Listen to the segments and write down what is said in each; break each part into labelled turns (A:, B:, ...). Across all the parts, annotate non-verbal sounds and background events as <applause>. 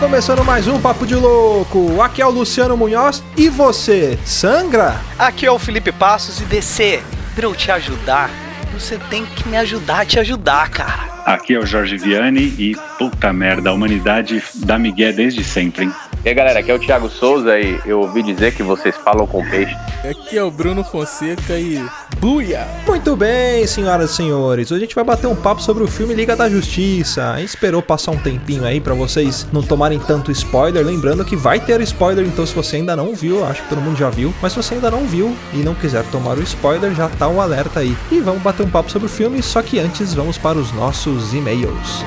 A: começando mais um Papo de Louco. Aqui é o Luciano Munhoz e você, sangra?
B: Aqui é o Felipe Passos e DC. Pra eu te ajudar, você tem que me ajudar a te ajudar, cara.
C: Aqui é o Jorge Vianney e puta merda, a humanidade dá migué desde sempre, hein?
D: E aí galera, aqui é o Thiago Souza e eu ouvi dizer que vocês falam com peixe.
E: Aqui é o Bruno Fonseca e. Buia!
A: Muito bem, senhoras e senhores. Hoje a gente vai bater um papo sobre o filme Liga da Justiça. A gente esperou passar um tempinho aí para vocês não tomarem tanto spoiler. Lembrando que vai ter spoiler, então se você ainda não viu, acho que todo mundo já viu. Mas se você ainda não viu e não quiser tomar o spoiler, já tá um alerta aí. E vamos bater um papo sobre o filme, só que antes vamos para os nossos e-mails.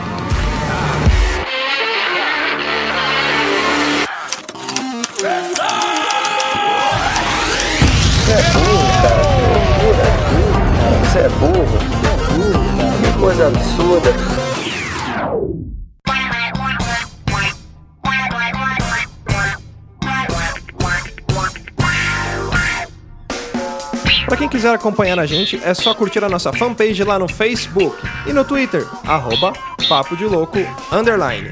D: Você é burro, cara. Que coisa absurda.
A: Para quem quiser acompanhar a gente, é só curtir a nossa fanpage lá no Facebook e no Twitter, arroba Papo de Louco, underline.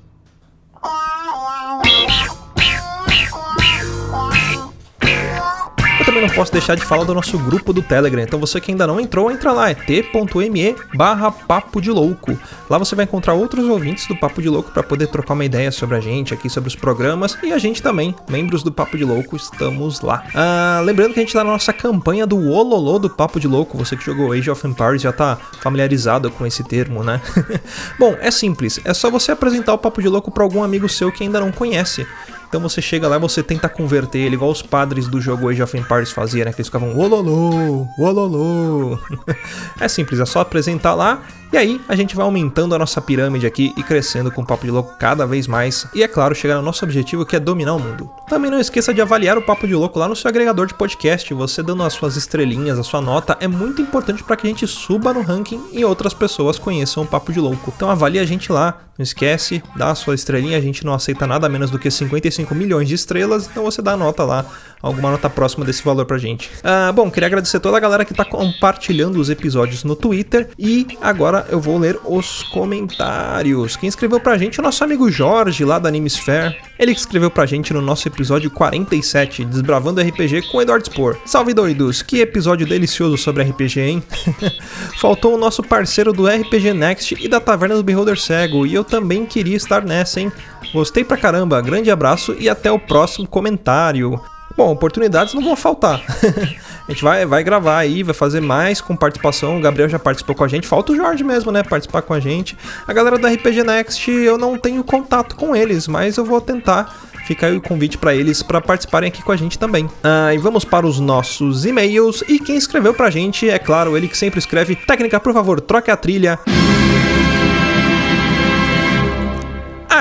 A: também não posso deixar de falar do nosso grupo do Telegram. Então você que ainda não entrou, entra lá, é t.me barra Papo de Louco. Lá você vai encontrar outros ouvintes do Papo de Louco para poder trocar uma ideia sobre a gente aqui, sobre os programas. E a gente também, membros do Papo de Louco, estamos lá. Ah, lembrando que a gente tá na nossa campanha do Ololô do Papo de Louco. Você que jogou Age of Empires já tá familiarizado com esse termo, né? <laughs> Bom, é simples. É só você apresentar o Papo de Louco para algum amigo seu que ainda não conhece. Então você chega lá e você tenta converter ele, igual os padres do jogo Age of Empires faziam, né? Que eles ficavam ololô, ololô. <laughs> é simples, é só apresentar lá e aí a gente vai aumentando a nossa pirâmide aqui e crescendo com o Papo de Louco cada vez mais. E é claro, chegar no nosso objetivo que é dominar o mundo. Também não esqueça de avaliar o Papo de Louco lá no seu agregador de podcast. Você dando as suas estrelinhas, a sua nota, é muito importante para que a gente suba no ranking e outras pessoas conheçam o Papo de Louco. Então avalie a gente lá, não esquece, dá a sua estrelinha, a gente não aceita nada menos do que 55 milhões de estrelas, então você dá a nota lá alguma nota próxima desse valor pra gente. Ah, bom, queria agradecer toda a galera que tá compartilhando os episódios no Twitter e agora eu vou ler os comentários. Quem escreveu pra gente é o nosso amigo Jorge, lá da Animesphere. Ele escreveu pra gente no nosso episódio 47, Desbravando RPG com Eduardo Spor. Salve doidos, que episódio delicioso sobre RPG, hein? <laughs> Faltou o nosso parceiro do RPG Next e da Taverna do Beholder Cego, e eu também queria estar nessa, hein? Gostei pra caramba, grande abraço e até o próximo comentário. Bom, oportunidades não vão faltar. <laughs> a gente vai, vai gravar aí, vai fazer mais com participação. O Gabriel já participou com a gente. Falta o Jorge mesmo, né? Participar com a gente. A galera da RPG Next, eu não tenho contato com eles, mas eu vou tentar. Fica aí o convite para eles para participarem aqui com a gente também. Ah, e vamos para os nossos e-mails. E quem escreveu pra gente, é claro, ele que sempre escreve. Técnica, por favor, troque a trilha.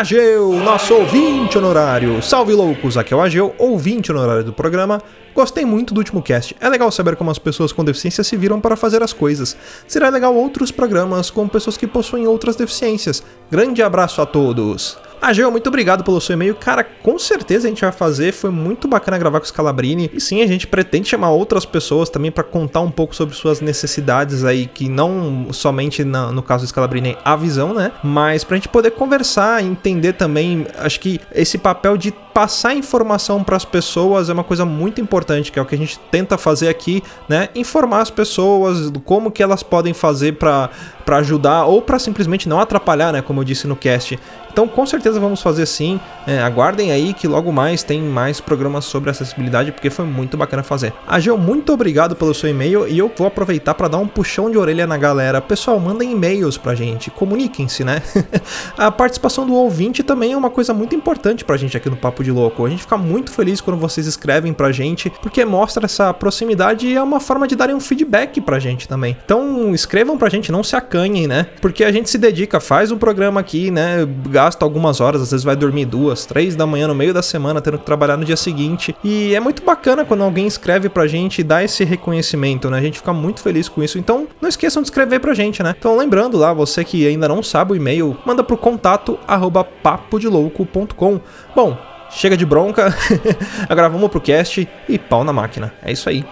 A: Ageu, nosso ouvinte honorário. Salve loucos, aqui é o Ageu, ouvinte honorário do programa. Gostei muito do último cast. É legal saber como as pessoas com deficiência se viram para fazer as coisas. Será legal outros programas com pessoas que possuem outras deficiências. Grande abraço a todos. Ageu, muito obrigado pelo seu e-mail. Cara, com certeza a gente vai fazer. Foi muito bacana gravar com o Scalabrini. E sim, a gente pretende chamar outras pessoas também para contar um pouco sobre suas necessidades aí, que não somente na, no caso do Scalabrini a visão, né? Mas pra gente poder conversar, entender também. Acho que esse papel de passar informação para as pessoas é uma coisa muito importante, que é o que a gente tenta fazer aqui, né? Informar as pessoas como que elas podem fazer para ajudar ou para simplesmente não atrapalhar, né? Como eu disse no cast. Então, com certeza vamos fazer sim. É, aguardem aí que logo mais tem mais programas sobre acessibilidade, porque foi muito bacana fazer. Ageu, muito obrigado pelo seu e-mail e eu vou aproveitar para dar um puxão de orelha na galera. Pessoal, mandem e-mails pra gente, comuniquem-se, né? <laughs> a participação do ouvinte também é uma coisa muito importante pra gente aqui no Papo de Louco. A gente fica muito feliz quando vocês escrevem pra gente, porque mostra essa proximidade e é uma forma de darem um feedback pra gente também. Então escrevam pra gente, não se acanhem, né? Porque a gente se dedica, faz um programa aqui, né? Gasta algumas horas, às vezes vai dormir duas, três da manhã no meio da semana, tendo que trabalhar no dia seguinte. E é muito bacana quando alguém escreve pra gente e dá esse reconhecimento, né? A gente fica muito feliz com isso. Então não esqueçam de escrever pra gente, né? Então lembrando lá, você que ainda não sabe o e-mail, manda pro contato arroba papodelouco.com. Bom, chega de bronca, <laughs> agora vamos pro cast e pau na máquina. É isso aí.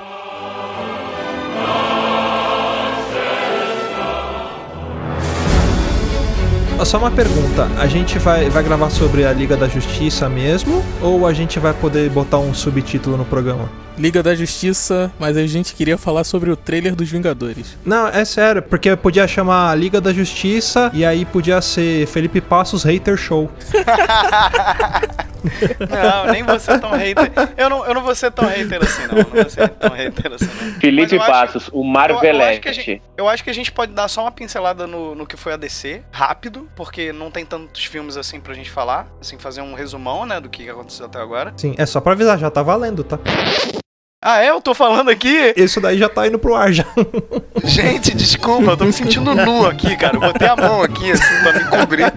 A: Só uma pergunta, a gente vai, vai gravar sobre a Liga da Justiça mesmo? Ou a gente vai poder botar um subtítulo no programa?
E: Liga da Justiça, mas a gente queria falar sobre o trailer dos Vingadores.
A: Não, é sério, porque podia chamar Liga da Justiça e aí podia ser Felipe Passos Hater Show. <laughs>
B: Não, nem você é tão hater. Eu não, eu não vou ser tão hater assim, não. Não vou ser tão hater assim, não.
F: Felipe
B: eu acho-
F: Passos, o
B: Eu, eu, acho
F: Marvelete.
B: que a gente, eu acho que a gente pode dar só uma pincelada no, no que foi a DC, rápido, porque não tem tantos filmes assim pra gente falar. Assim, fazer um resumão, né, do que aconteceu até agora.
A: Sim, é só pra avisar, já tá valendo, tá?
B: Ah, é? Eu tô falando aqui?
A: Isso daí já tá indo pro ar já.
B: Gente, desculpa, eu tô me sentindo nu aqui, cara. Eu botei a mão aqui, assim, pra me cobrir.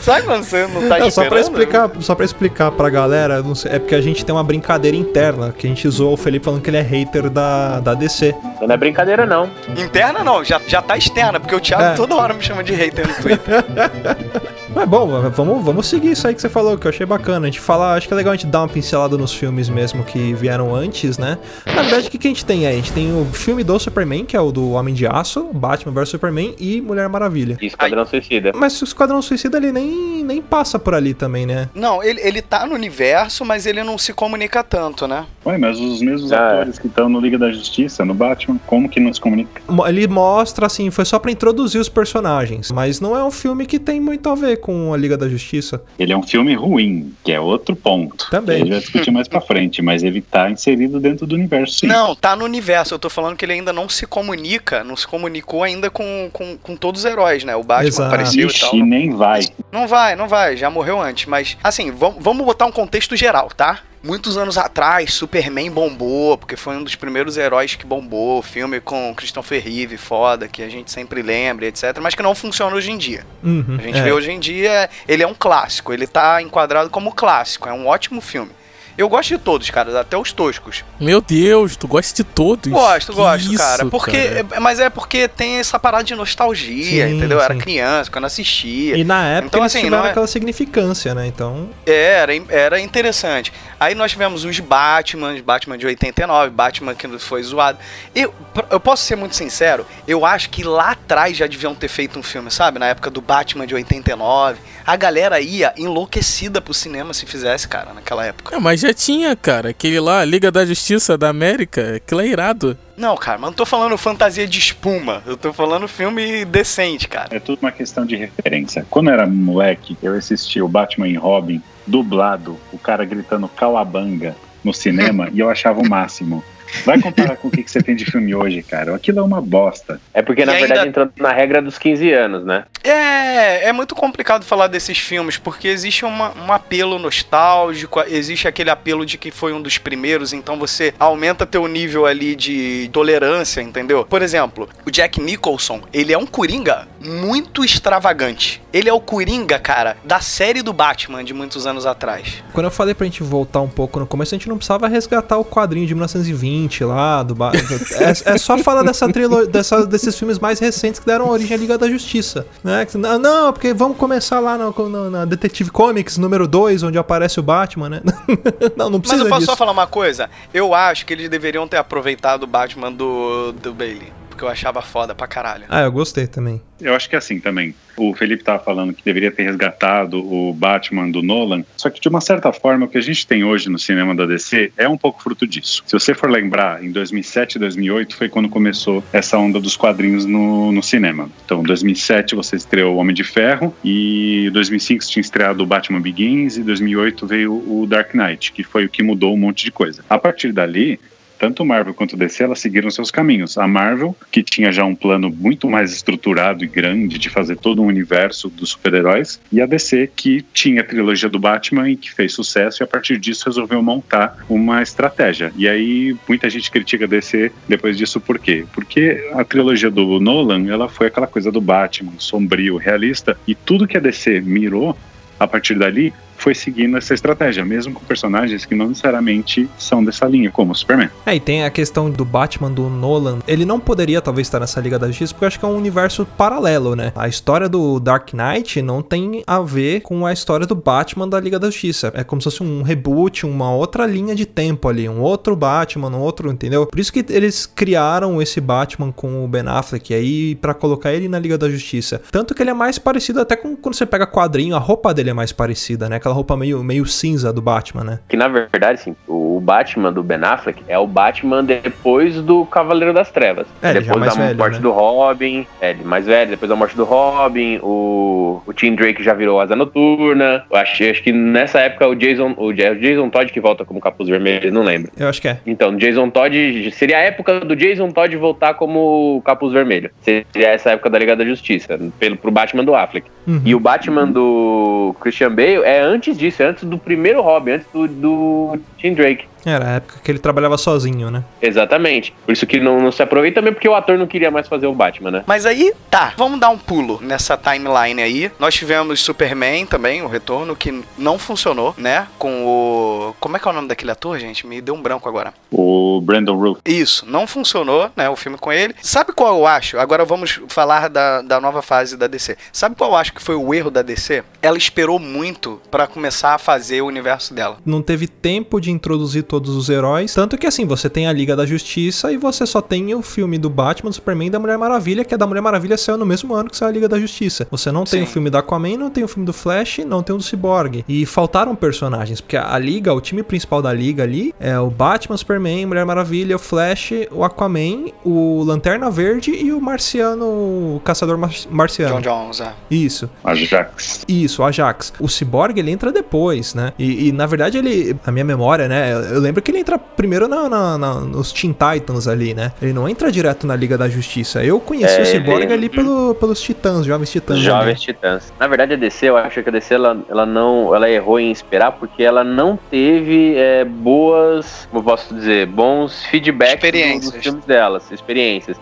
B: Sabe quando você não tá
A: Não,
B: esperando?
A: só pra explicar, só pra explicar pra galera, não sei, é porque a gente tem uma brincadeira interna, que a gente zoou o Felipe falando que ele é hater da, da DC.
F: Não é brincadeira, não.
B: Interna não, já, já tá externa, porque o Thiago
A: É.
B: toda hora me chama de hater no Twitter. <laughs>
A: Mas bom, vamos, vamos seguir isso aí que você falou, que eu achei bacana. A gente falar, acho que é legal a gente dar uma pincelada nos filmes mesmo que vieram antes, né? Na verdade, o que, que a gente tem aí? A gente tem o filme do Superman, que é o do Homem de Aço, Batman vs Superman e Mulher Maravilha.
F: E Esquadrão Suicida.
A: Mas o Esquadrão Suicida ele nem, nem passa por ali também, né?
B: Não, ele, ele tá no universo, mas ele não se comunica tanto, né?
C: Ué, mas os mesmos
F: Ah, é.
C: atores que estão no Liga da Justiça, no Batman, como que não se comunica?
A: Ele mostra, assim, foi só pra introduzir os personagens, mas não é um filme que tem muito a ver com a Liga da Justiça.
C: Ele é um filme ruim, que é outro ponto.
A: Também.
C: Gente vai discutir mais pra frente, mas ele tá inserido dentro do universo, sim.
B: Não, tá no universo. Eu tô falando que ele ainda não se comunica, não se comunicou ainda com, com, com todos os heróis, né? O Batman
A: Exato.
B: apareceu e tal.
C: Ixi, nem vai.
B: Não vai, não vai, já morreu antes. Mas, assim, vam- vamos botar um contexto geral, tá? Muitos anos atrás, Superman bombou, porque foi um dos primeiros heróis que bombou. Filme com Christopher Reeve, foda, que a gente sempre lembra, etc. Mas que não funciona hoje em dia.
A: Uhum,
B: A gente
A: é.
B: vê hoje em dia, ele é um clássico, ele tá enquadrado como clássico, é um ótimo filme. Eu gosto de todos, cara, até os toscos.
E: Meu Deus, tu gosta de todos?
B: Gosto,
E: Que
B: gosto,
E: isso,
B: cara. Porque,
E: cara?
B: Mas é porque tem essa parada de nostalgia,
A: Sim,
B: entendeu? Eu era criança, quando assistia.
A: E na época
B: Então,
A: eles
B: assim,
A: tiveram
B: não é-
A: aquela significância, né? Então,
B: É, Era, era interessante. Aí nós tivemos os Batman, Batman de 89, Batman que foi zoado. Eu, eu posso ser muito sincero, eu acho que lá atrás já deviam ter feito um filme, sabe? Na época do Batman de 89. A galera ia enlouquecida pro cinema se fizesse, cara, naquela época.
E: É, mas já tinha, cara. Aquele lá, Liga da Justiça da América, aquilo é irado.
B: Não, cara, mas não tô falando fantasia de espuma. Eu tô falando filme decente, cara.
C: É tudo uma questão de referência. Quando eu era moleque, eu assistia o Batman e Robin dublado, o cara gritando calabanga no cinema, <laughs> e eu achava o máximo. Vai comparar com o que que você tem de filme hoje, cara. Aquilo é uma bosta.
F: É porque, na
B: E
F: verdade,
B: ainda-
F: entrou na regra dos 15 anos, né?
B: É, é muito complicado falar desses filmes, porque existe uma- um apelo nostálgico, existe aquele apelo de que foi um dos primeiros, então você aumenta teu nível ali de tolerância, entendeu? Por exemplo, o Jack Nicholson, ele é um Coringa muito extravagante. Ele é o Coringa, cara, da série do Batman de muitos anos atrás.
A: quando eu falei pra gente voltar um pouco no começo, a gente não precisava resgatar o quadrinho de 1920 lá, do ba... <laughs> é, é só falar dessa trilo... dessa, desses filmes mais recentes que deram origem à Liga da Justiça, né? Não, não, porque vamos começar lá no, no- na Detective Comics número 2, onde aparece o Batman, né? <laughs> não, não
B: Mas
A: precisa
B: eu posso
A: disso.
B: só falar uma coisa? Eu acho que eles deveriam ter aproveitado o Batman do, do Bailey, porque eu achava foda pra caralho.
A: Ah, eu gostei também.
C: Eu acho que é assim também. O Felipe tava falando que deveria ter resgatado o Batman do Nolan, só que de uma certa forma o que a gente tem hoje no cinema da DC é um pouco fruto disso. Se você for lembrar, em 2007 e 2008 foi quando começou essa onda dos quadrinhos no, no cinema. Então, em 2007 você estreou o Homem de Ferro e em 2005 você tinha estreado o Batman Begins e em 2008 veio o Dark Knight, que foi o que mudou um monte de coisa. A partir dali, tanto Marvel quanto DC, elas seguiram seus caminhos. A Marvel, que tinha já um plano muito mais estruturado e grande de fazer todo um universo dos super-heróis, e a DC, que tinha a trilogia do Batman e que fez sucesso, e a partir disso resolveu montar uma estratégia. E aí muita gente critica a DC depois disso, por quê? Porque a trilogia do Nolan, ela foi aquela coisa do Batman, sombrio, realista, e tudo que a DC mirou a partir dali foi seguindo essa estratégia, mesmo com personagens que não necessariamente são dessa linha, como o Superman.
A: É, e tem a questão do Batman do Nolan. Ele não poderia talvez estar nessa Liga da Justiça, porque eu acho que é um universo paralelo, né? A história do Dark Knight não tem a ver com a história do Batman da Liga da Justiça. É como se fosse um reboot, uma outra linha de tempo ali, um outro Batman, um outro, entendeu? Por isso que eles criaram esse Batman com o Ben Affleck aí para colocar ele na Liga da Justiça. Tanto que ele é mais parecido até com quando você pega quadrinho, a roupa dele é mais parecida, né? Aquela roupa meio, meio cinza do Batman, né?
F: Que na verdade, assim, o Batman do Ben Affleck é o Batman depois do Cavaleiro das Trevas.
A: É, ele já
F: depois da
A: velho,
F: morte
A: né?
F: do Robin, é, mais velho, depois da morte do Robin, o, o Tim Drake já virou Asa Noturna. Eu acho, acho que nessa época o Jason, o Ja- o Jason Todd que volta como capuz vermelho, não lembro.
A: Eu acho que é.
F: Então, Jason Todd seria a época do Jason Todd voltar como capuz vermelho. Seria essa época da Liga da Justiça, pelo pro Batman do Affleck.
A: Uhum.
F: E o Batman do Christian Bale é antes disso, é antes do primeiro Robin, antes do, do Tim Drake.
A: Era a época que ele trabalhava sozinho, né?
F: Exatamente. Por isso que não, não se aproveita também porque o ator não queria mais fazer o Batman, né?
B: Mas aí, tá, vamos dar um pulo nessa timeline aí. Nós tivemos Superman também, o retorno, que não funcionou, né? Com o. Como é que é o nome daquele ator, gente? Me deu um branco agora.
C: O Brandon Roof.
B: Isso, não funcionou, né? O filme com ele. Sabe qual eu acho? Agora vamos falar da, da nova fase da DC. Sabe qual eu acho que foi o erro da DC? Ela esperou muito pra começar a fazer o universo dela.
A: Não teve tempo de introduzir todos os heróis. Tanto que assim, você tem a Liga da Justiça e você só tem o filme do Batman, do Superman e da Mulher Maravilha, que a da Mulher Maravilha saiu no mesmo ano que saiu a Liga da Justiça. Você não tem
B: Sim.
A: o filme da Aquaman, não tem o filme do Flash, não tem o do Cyborg. E faltaram personagens, porque a Liga, o time principal da Liga ali é o Batman, Superman, Mulher Maravilha, o Flash, o Aquaman, o Lanterna Verde e o Marciano, o Caçador Mar- Marciano.
B: John Jones, é.
A: Isso.
C: Ajax.
A: Isso, o Ajax. O Cyborg, ele entra depois, né? E, e, na verdade, ele, na minha memória, né? Eu lembro que ele entra primeiro na, na- na- nos Teen Titans ali, né? Ele não entra direto na Liga da Justiça. Eu conheci
F: É,
A: o Cyborg
F: ele-
A: ali pelo, pelos Titãs, Jovens Titãs.
F: Jovens Titãs. Na verdade, a DC, eu acho que a DC ela, ela não, ela errou em esperar porque ela não teve é, boas, como eu posso dizer, bons feedbacks dos filmes delas, experiências.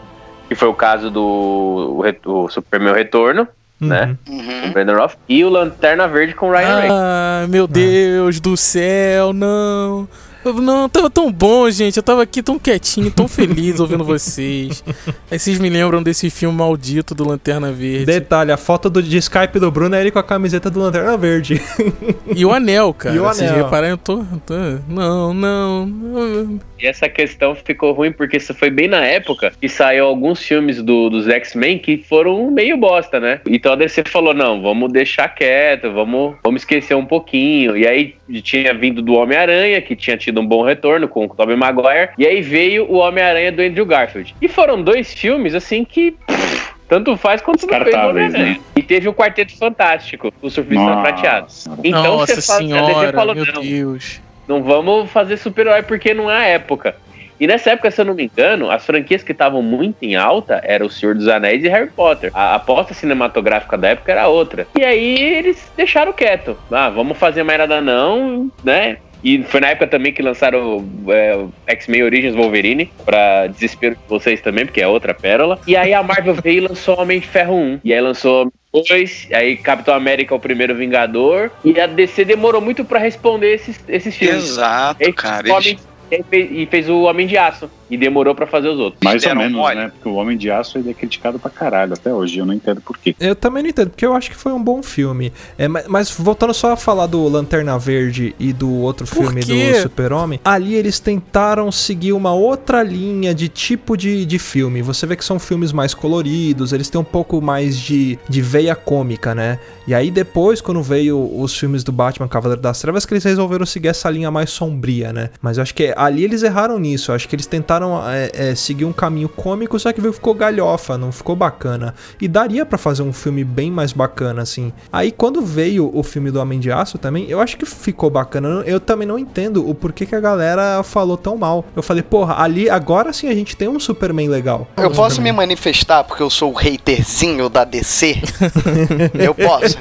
F: Que foi o caso do o, o Superman Retorno,
A: ali.
F: né?
A: Uhum.
B: Uhum.
F: Brandon Roth, e o Lanterna Verde com Ryan Reynolds.
E: Ah, meu Deus do céu, não. Eu- Não, tava tão bom, gente. Eu tava aqui tão quietinho, tão feliz ouvindo vocês. Aí vocês me lembram desse filme maldito do Lanterna Verde.
A: Detalhe, a foto do, de Skype do Bruno é ele com a camiseta do Lanterna Verde. <laughs>
E: E o anel, cara.
A: E o
E: Vocês
A: anel.
E: repararam, eu tô, tô- Não, não. não.
F: E essa questão ficou ruim porque isso foi bem na época que saiu alguns filmes do- dos X-Men que foram meio bosta, né? Então a DC falou: não, vamos deixar quieto, vamos, vamos esquecer um pouquinho. E aí tinha vindo do Homem-Aranha, que tinha tido um bom retorno com o Tobey Maguire. E aí veio o Homem-Aranha do Andrew Garfield. E foram dois filmes assim que. pff, Tanto faz quanto não fez o
C: né?
F: E teve o Quarteto Fantástico, o Surfista Prateado. Então
E: Nossa
F: você fala,
E: senhora,
F: falou,
E: meu
F: não,
E: Deus.
F: não vamos fazer super-herói porque não é a época. E nessa época, se eu não me engano, as franquias que estavam muito em alta eram O Senhor dos Anéis e Harry Potter. A aposta cinematográfica da época era outra. E aí eles deixaram quieto. Ah, vamos fazer mais nada não, né? E foi na época também que lançaram é, X-Men Origins Wolverine, pra desespero de vocês também, porque é outra pérola. E aí a Marvel veio e lançou Homem de Ferro 1. E aí lançou dois, aí Capitão América, o primeiro Vingador. E a DC demorou muito pra responder esses, esses filmes.
B: Exato, cara.
F: o
B: Eles-
F: Homem- e fez- e fez o Homem de Aço. E demorou pra fazer os outros.
C: Mais ou menos,
B: mole.
C: né? Porque o Homem de Aço ele é criticado pra caralho até hoje. Eu não entendo por quê.
A: Eu também não entendo, porque eu acho que foi um bom filme. É, ma- mas, voltando só a falar do Lanterna Verde e do outro
E: Por
A: filme
E: quê?
A: do Super-Homem, ali eles tentaram seguir uma outra linha de tipo de, de filme. Você vê que são filmes mais coloridos, eles têm um pouco mais de, de veia cômica, né? E aí depois, quando veio os filmes do Batman Cavaleiro das Trevas, que eles resolveram seguir essa linha mais sombria, né? Mas eu acho que ali eles erraram nisso. Acho que eles tentaram é, é, seguir um caminho cômico, só que ficou galhofa, não ficou bacana. E daria para fazer um filme bem mais bacana, assim. Aí quando veio o filme do Homem de Aço também, eu acho que ficou bacana. Eu também não entendo o porquê que a galera falou tão mal. Eu falei, porra, ali agora sim a gente tem um Superman legal.
B: Eu posso me manifestar porque eu sou o haterzinho da DC? <laughs> eu posso.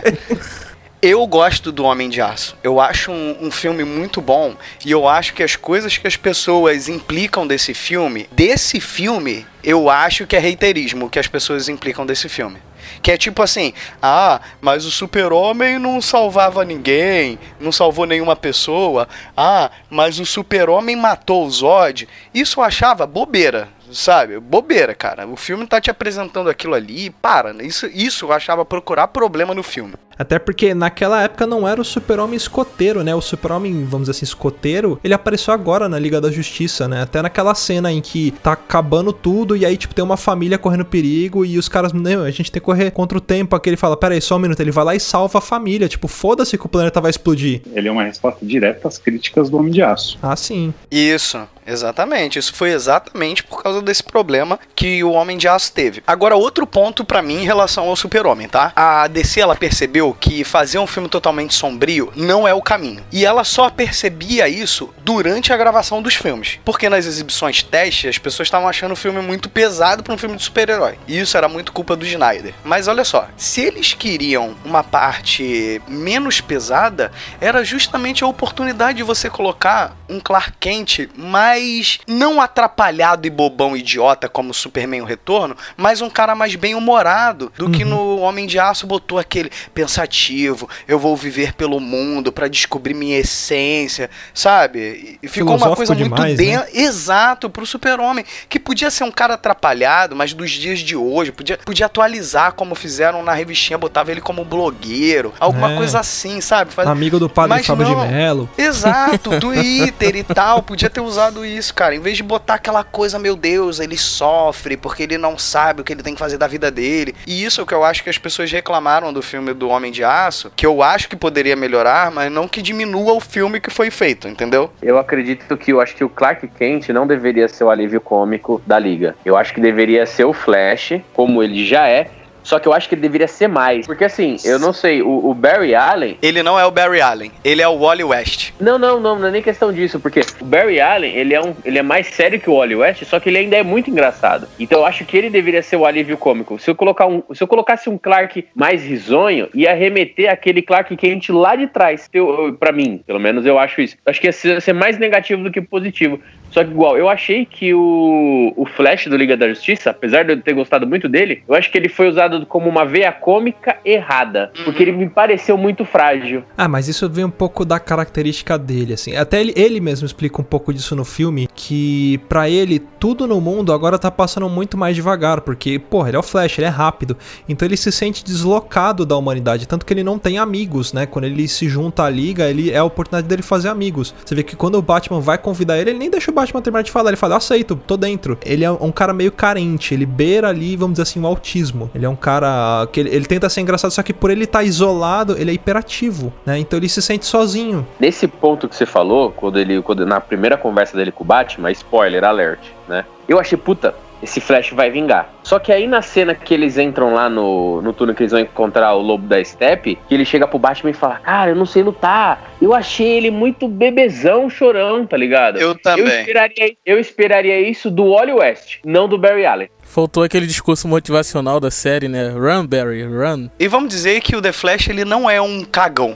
B: Eu gosto do Homem de Aço. Eu acho um, um, filme muito bom e eu acho que as coisas que as pessoas implicam desse filme, desse filme, eu acho que é reiterismo que as pessoas implicam desse filme. Que é tipo assim, ah, mas o super-homem não salvava ninguém, não salvou nenhuma pessoa. Ah, mas o super-homem matou o Zod. Isso eu achava bobeira sabe? Bobeira, cara. O filme tá te apresentando aquilo ali, para. Né? Isso, isso eu achava procurar problema no filme.
A: Até porque naquela época não era o super-homem escoteiro, né? O super-homem, vamos dizer assim, escoteiro, ele apareceu agora na Liga da Justiça, né? Até naquela cena em que tá acabando tudo e aí, tipo, tem uma família correndo perigo e os caras, não, a gente tem que correr contra o tempo. Aqui ele fala, pera aí, só um minuto. Ele vai lá e salva a família. Tipo, foda-se que o planeta vai explodir.
C: Ele é uma resposta direta às críticas do Homem de Aço.
A: Ah, sim.
B: Isso. Exatamente, isso foi exatamente por causa desse problema que o Homem de Aço teve. Agora, outro ponto para mim em relação ao Super-Homem, tá? A DC ela percebeu que fazer um filme totalmente sombrio não é o caminho. E ela só percebia isso durante a gravação dos filmes. Porque nas exibições teste, as pessoas estavam achando o filme muito pesado para um filme de super-herói. E isso era muito culpa do Snyder. Mas olha só, se eles queriam uma parte menos pesada, era justamente a oportunidade de você colocar um Clark Kent mais mais não atrapalhado e bobão idiota como Superman o Retorno, mas um cara mais bem humorado do uhum. que no Homem de Aço botou aquele pensativo, eu vou viver pelo mundo para descobrir minha essência, sabe? E ficou uma coisa muito demais, bem né? exato pro Super-Homem, que podia ser um cara atrapalhado, mas dos dias de hoje, podia, podia atualizar como fizeram na revistinha, botava ele como blogueiro, alguma é. coisa assim, sabe?
A: Faz... Amigo do padre Fábio de Mello.
B: Exato, <laughs> Twitter e tal, podia ter usado isso, cara. Em vez de botar aquela coisa, meu Deus, ele sofre porque ele não sabe o que ele tem que fazer da vida dele. E isso é o que eu acho que as pessoas reclamaram do filme do Homem de Aço, que eu acho que poderia melhorar, mas não que diminua o filme que foi feito, entendeu?
F: Eu acredito que eu acho que o Clark Kent não deveria ser o alívio cômico da liga. Eu acho que deveria ser o Flash, como ele já é, só que eu acho que ele deveria ser mais. Porque assim, eu não sei, o, o, Barry Allen.
B: Ele não é o Barry Allen, ele é o Wally West.
F: Não, não, não, não é nem questão disso, porque o Barry Allen, ele é, um, ele é mais sério que o Wally West, só que ele ainda é muito engraçado. Então eu acho que ele deveria ser o alívio cômico. Se eu, colocar um, se eu colocasse um Clark mais risonho, ia remeter aquele Clark Kent lá de trás. Eu, eu, pra mim, pelo menos eu acho isso. Eu acho que ia ser mais negativo do que positivo. Só que igual, eu achei que o, o Flash do Liga da Justiça, apesar de eu ter gostado muito dele, eu acho que ele foi usado como uma veia cômica errada. Uhum. Porque ele me pareceu muito frágil.
A: Ah, mas isso vem um pouco da característica dele, assim. Até ele, ele mesmo explica um pouco disso no filme, que para ele, tudo no mundo agora tá passando muito mais devagar, porque, porra, ele é o Flash, ele é rápido. Então ele se sente deslocado da humanidade, tanto que ele não tem amigos, né? Quando ele se junta à liga, ele é a oportunidade dele fazer amigos. Você vê que quando o Batman vai convidar ele, ele nem deixa o Batman terminar de falar. Ele fala, aceito, tô dentro. Ele é um cara meio carente, ele beira ali, vamos dizer assim, o autismo. Ele é um cara que ele, ele tenta ser engraçado, só que por ele estar tá isolado, ele é hiperativo, né? Então ele se sente sozinho.
F: Nesse ponto que você falou, quando ele, quando, na primeira conversa dele com o Batman, spoiler alert, né? Eu achei, puta, esse Flash vai vingar. Só que aí na cena que eles entram lá no, no túnel que eles vão encontrar o lobo da Steppe, que ele chega pro Batman e fala: Cara, eu não sei lutar. Eu achei ele muito bebezão, chorão, tá ligado?
B: Eu também.
F: Eu esperaria, eu esperaria isso do Wally West, não do Barry Allen.
E: Faltou aquele discurso motivacional da série, né? Run, Barry, run.
B: E vamos dizer que o The Flash ele não é um cagão.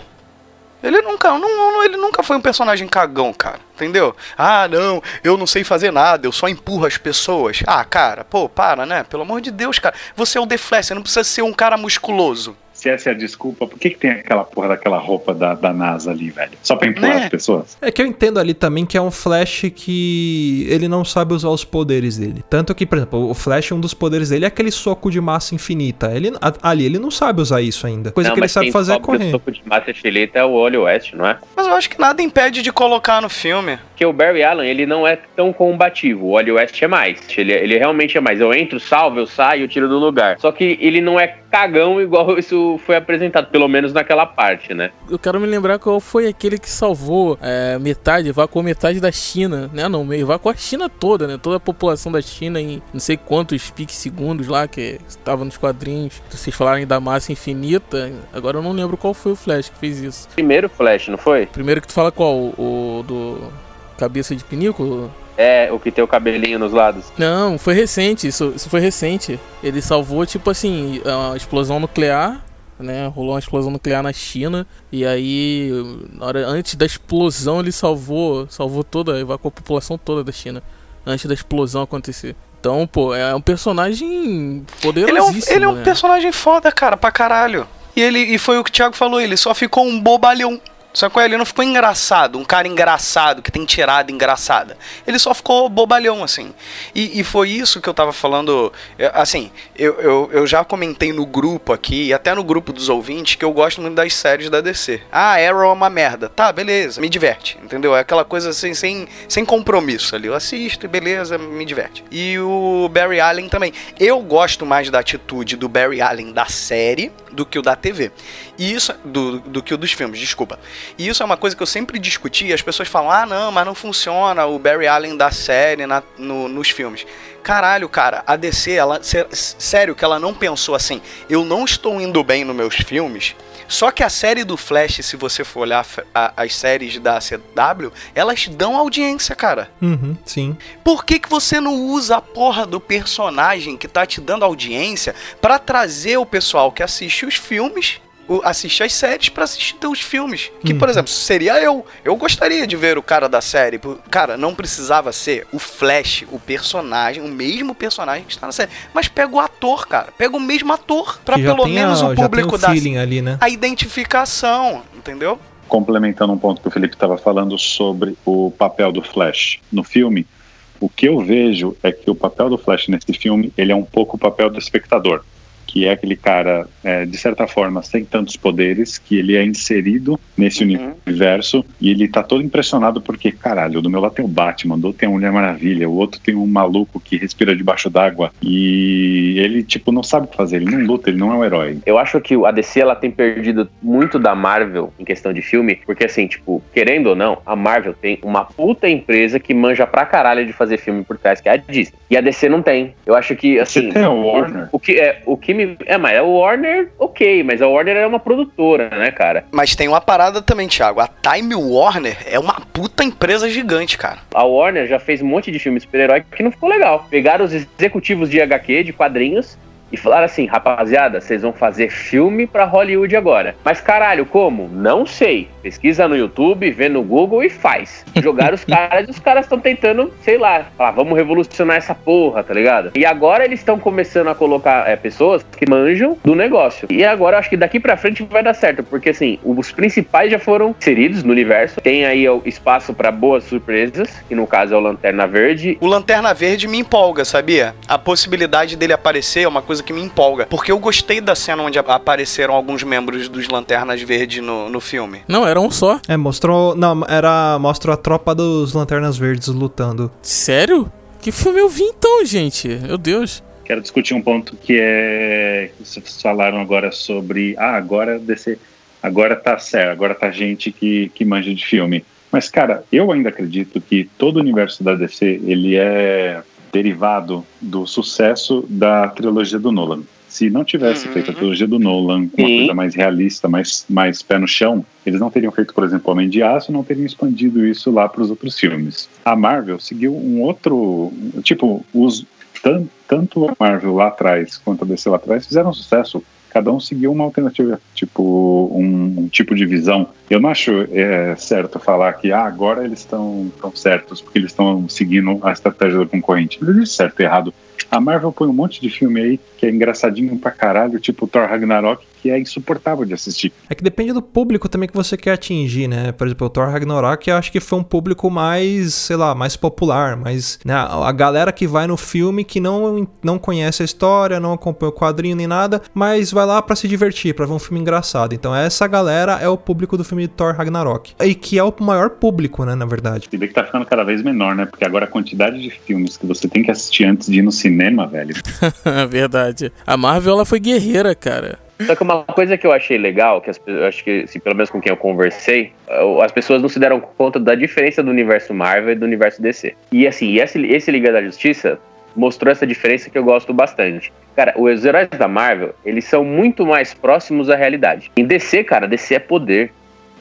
B: Ele nunca, não, ele nunca foi um personagem cagão, cara. Entendeu? Ah, não, eu não sei fazer nada, eu só empurro as pessoas. Ah, cara, pô, para, né? Pelo amor de Deus, cara. Você é o The Flash, você não precisa ser um cara musculoso
C: se essa é a desculpa, por que, que tem aquela porra daquela roupa da, da NASA ali, velho? Só pra empurrar é. as pessoas?
A: É que eu entendo ali também que é um Flash que ele não sabe usar os poderes dele. Tanto que, por exemplo, o Flash, um dos poderes dele é aquele soco de massa infinita. Ele, ali ele não sabe usar isso ainda. Coisa não, que ele sabe fazer é correr. O
F: soco de massa infinita é o Wally West, não é?
B: Mas eu acho que nada impede de colocar no filme.
F: Porque o Barry Allen, ele não é tão combativo. O Wally West é mais. Ele, ele realmente é mais. Eu entro, salvo, eu saio, eu tiro do lugar. Só que ele não é cagão igual <laughs> isso foi apresentado, pelo menos naquela parte, né?
E: Eu quero me lembrar qual foi aquele que salvou é, metade, evacuou metade da China, né? Não, meio, evacuou a China toda, né? Toda a população da China em não sei quantos piques segundos lá, que estava nos quadrinhos. Vocês falaram da massa infinita. Agora eu não lembro qual foi o Flash que fez isso.
F: Primeiro Flash, não foi?
E: Primeiro que tu fala qual? O do cabeça de pinico?
F: É, o que tem o cabelinho nos lados.
E: Não, foi recente, isso, isso foi recente. Ele salvou, tipo assim, a explosão nuclear, né? Rolou uma explosão nuclear na China. E aí, na hora, antes da explosão, ele salvou, salvou toda, evacuou a população toda da China. Antes da explosão acontecer. Então, pô, é um personagem poderosíssimo.
B: Ele é um, ele é um
E: né?
B: personagem foda, cara, pra caralho. E, ele, e foi o que o Thiago falou, ele só ficou um bobalhão. Só que ele não ficou engraçado, um cara engraçado, que tem tirada engraçada. Ele só ficou bobalhão, assim. E, e foi isso que eu tava falando. Assim, eu, eu, eu já comentei no grupo aqui, e até no grupo dos ouvintes, que eu gosto muito das séries da DC. Ah, Arrow é uma merda. Tá, beleza, me diverte, entendeu? É aquela coisa assim, sem, sem compromisso ali. Eu assisto e beleza, me diverte. E o Barry Allen também. Eu gosto mais da atitude do Barry Allen da série do que o da TV. E isso, do, do que o dos filmes, desculpa. E isso é uma coisa que eu sempre discuti. As pessoas falam, ah, não, mas não funciona o Barry Allen da série na- no- nos filmes. Caralho, cara, a DC, ela, sé- sério que ela não pensou assim, eu não estou indo bem nos meus filmes. Só que a série do Flash, se você for olhar a- as séries da CW, elas dão audiência, cara.
A: Uhum, sim.
B: Por que, que você não usa a porra do personagem que tá te dando audiência pra trazer o pessoal que assiste os filmes, assiste as séries pra assistir teus filmes? Que, por
A: Uhum.
B: exemplo, seria eu. Eu gostaria de ver o cara da série. Por- Cara, não precisava ser o Flash, o personagem, o mesmo personagem que está na série. Mas pega o ator, cara. Pega o mesmo ator
A: já
B: pelo
A: tem a-
B: menos o
A: já tem
B: público
A: o
B: dar
A: ali, né?
B: a identificação, entendeu?
C: complementando um ponto que o Felipe estava falando sobre o papel do Flash no filme, o que eu vejo é que o papel do Flash nesse filme ele é um pouco o papel do espectador, que é aquele cara, é, de certa forma, sem tantos poderes, que ele é inserido nesse
B: Uhum.
C: universo e ele tá todo impressionado porque, caralho, do meu lado tem o Batman, do outro tem a Mulher Maravilha, o outro tem um maluco que respira debaixo d'água e ele, tipo, não sabe o que fazer, ele não luta, ele não é um herói.
F: Eu acho que a DC ela tem perdido muito da Marvel em questão de filme, porque assim, tipo, querendo ou não, a Marvel tem uma puta empresa que manja pra caralho de fazer filme por trás, que é a Disney. E a DC não tem. Eu acho que, assim.
C: Você tem a Warner?
F: O, o que é, o que me. É, mas a Warner, ok, mas a Warner é uma produtora, né, cara?
B: Mas tem uma parada também, Thiago. A Time Warner é uma puta empresa gigante, cara.
F: A Warner já fez um monte de filme super-herói que não ficou legal. Pegaram os executivos de HQ, de quadrinhos, e falaram assim: rapaziada, vocês vão fazer filme pra Hollywood agora. Mas caralho, como? Não sei. Pesquisa no YouTube, vê no Google e faz. Jogaram os <laughs> caras e os caras estão tentando, sei lá, falar, vamos revolucionar essa porra, tá ligado? E agora eles estão começando a colocar é, pessoas que manjam do negócio. E agora eu acho que daqui pra frente vai dar certo, porque assim, os principais já foram inseridos no universo. Tem aí o espaço pra boas surpresas, que no caso é o Lanterna Verde.
B: O Lanterna Verde me empolga, sabia? A possibilidade dele aparecer é uma coisa que me empolga. Porque eu gostei da cena onde apareceram alguns membros dos Lanternas Verdes no, no filme.
E: Não, era um só.
A: É, mostrou. Não, era. Mostrou a tropa dos Lanternas Verdes lutando.
E: Sério? Que filme eu vi então, gente? Meu Deus.
C: Quero discutir um ponto que é que vocês falaram agora sobre ah, agora DC, agora tá certo, agora tá gente que, que manja de filme. Mas cara, eu ainda acredito que todo o universo da DC, ele é derivado do sucesso da trilogia do Nolan. Se não tivesse
B: Uhum.
C: feito a trilogia do Nolan com uma
F: Sim.
C: coisa mais realista, mais, mais pé no chão, eles não teriam feito, por exemplo, Homem de Aço, não teriam expandido isso lá para os outros filmes. A Marvel seguiu um outro. Tipo, os, tan- tanto a Marvel lá atrás quanto a DC lá atrás fizeram sucesso. Cada um seguiu uma alternativa, tipo, um, um tipo de visão. Eu não acho é, certo falar que ah, agora eles estão tão certos porque eles estão seguindo a estratégia do concorrente. Não existe certo e errado. A Marvel põe um monte de filme aí que é engraçadinho pra caralho, tipo Thor Ragnarok, que é insuportável de assistir.
A: É que depende do público também que você quer atingir, né? Por exemplo, o Thor Ragnarok eu acho que foi um público mais, sei lá, mais popular, mas né, a galera que vai no filme que não, não conhece a história, não acompanha o quadrinho nem nada, mas vai lá pra se divertir, pra ver um filme engraçado. Então essa galera é o público do filme Thor Ragnarok. E que é o maior público, né, na verdade.
C: Se vê que tá ficando cada vez menor, né? Porque agora a quantidade de filmes que você tem que assistir antes de ir no cinema, velho. <laughs>
E: Verdade. A Marvel, ela foi guerreira, cara.
F: Só que uma coisa que eu achei legal, que as, eu acho que, assim, pelo menos com quem eu conversei, as pessoas não se deram conta da diferença do universo Marvel e do universo DC. E assim, esse, esse Liga da Justiça mostrou essa diferença que eu gosto bastante. Cara, os heróis da Marvel, eles são muito mais próximos à realidade. Em DC, cara, DC é poder.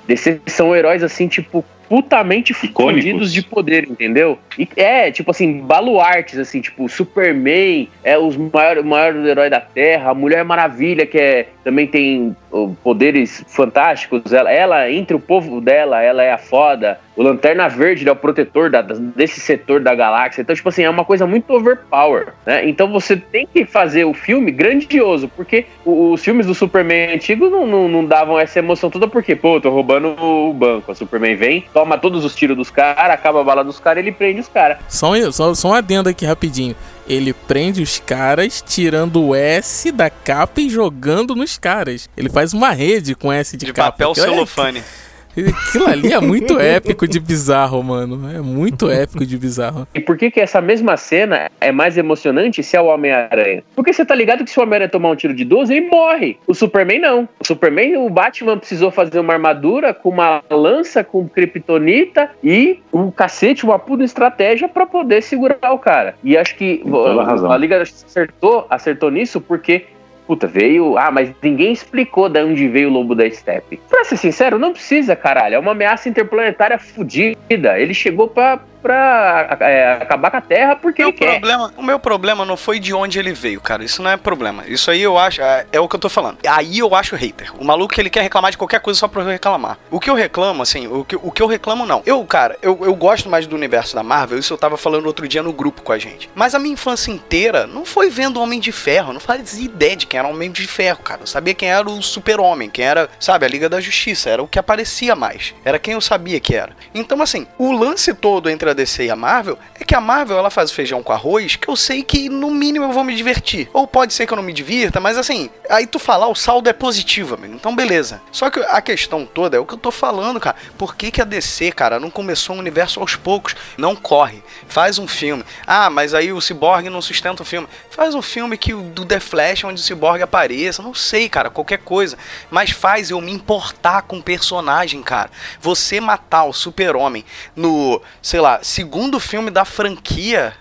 F: DC são heróis assim, tipo, putamente fundidos de poder, entendeu? E é, tipo assim, baluartes, assim, tipo, Superman é os maior, o maior herói da Terra, a Mulher Maravilha, que é, também tem poderes fantásticos, ela, ela, entre o povo dela, ela é a foda. O Lanterna Verde é o protetor da, desse setor da galáxia. Então, tipo assim, é uma coisa muito overpower, né? Então você tem que fazer o filme grandioso, porque os filmes do Superman antigo não, não, não davam essa emoção toda, porque, pô, tô roubando o banco. O Superman vem, toma todos os tiros dos caras, acaba a bala dos caras ele prende os caras.
E: Só, só, só um adendo aqui rapidinho. Ele prende os caras tirando o S da capa e jogando nos caras. Ele faz uma rede com S de,
B: De
E: capa.
B: papel
E: Aquilo é-
B: celofane. <laughs>
E: Aquilo ali é muito épico de bizarro, mano. É muito épico de bizarro.
F: E por que que essa mesma cena é mais emocionante se é o Homem-Aranha? Porque você tá ligado que se o Homem-Aranha tomar um tiro de 12, ele morre. O Superman não. O Superman, o Batman precisou fazer uma armadura com uma lança, com kryptonita e um cacete, uma puta estratégia pra poder segurar o cara. E acho que
C: razão.
F: a Liga acertou, acertou nisso porque Puta, veio. Ah, mas ninguém explicou de onde veio o lobo da steppe. Pra ser sincero, não precisa, caralho. É uma ameaça interplanetária fodida. Ele chegou pra, pra é, acabar com a Terra porque
B: Meu
F: ele quer.
B: problema, o meu problema não foi de onde ele veio, cara. Isso não é problema. Isso aí eu acho. É, é o que eu tô falando. Aí eu acho hater. O maluco ele quer reclamar de qualquer coisa só pra eu reclamar. O que eu reclamo, assim, o que, o que eu reclamo não. Eu, cara, eu, eu gosto mais do universo da Marvel. Isso eu tava falando outro dia no grupo com a gente. Mas a minha infância inteira não foi vendo Homem de Ferro. Eu não fazia ideia de quem era o Homem de Ferro, cara. Eu sabia quem era o Super-Homem, quem era, sabe, a Liga da Justiça. Era o que aparecia mais. Era quem eu sabia que era. Então, assim, o lance todo entre a DC e a Marvel é que a Marvel ela faz feijão com arroz que eu sei que no mínimo eu vou me divertir. Ou pode ser que eu não me divirta, mas assim, aí tu falar o saldo é positivo, amigo. Então beleza. Só que a questão toda é o que eu tô falando, cara. Por que, que a DC, cara, não começou um universo aos poucos? Não corre. Faz um filme. Ah, mas aí o Cyborg não sustenta o filme. Faz um filme que do The Flash onde o Cyborg apareça. Não sei, cara, qualquer coisa. Mas faz eu me importar com o personagem, cara. Você matar o Super-Homem no, sei lá, segundo filme da franquia.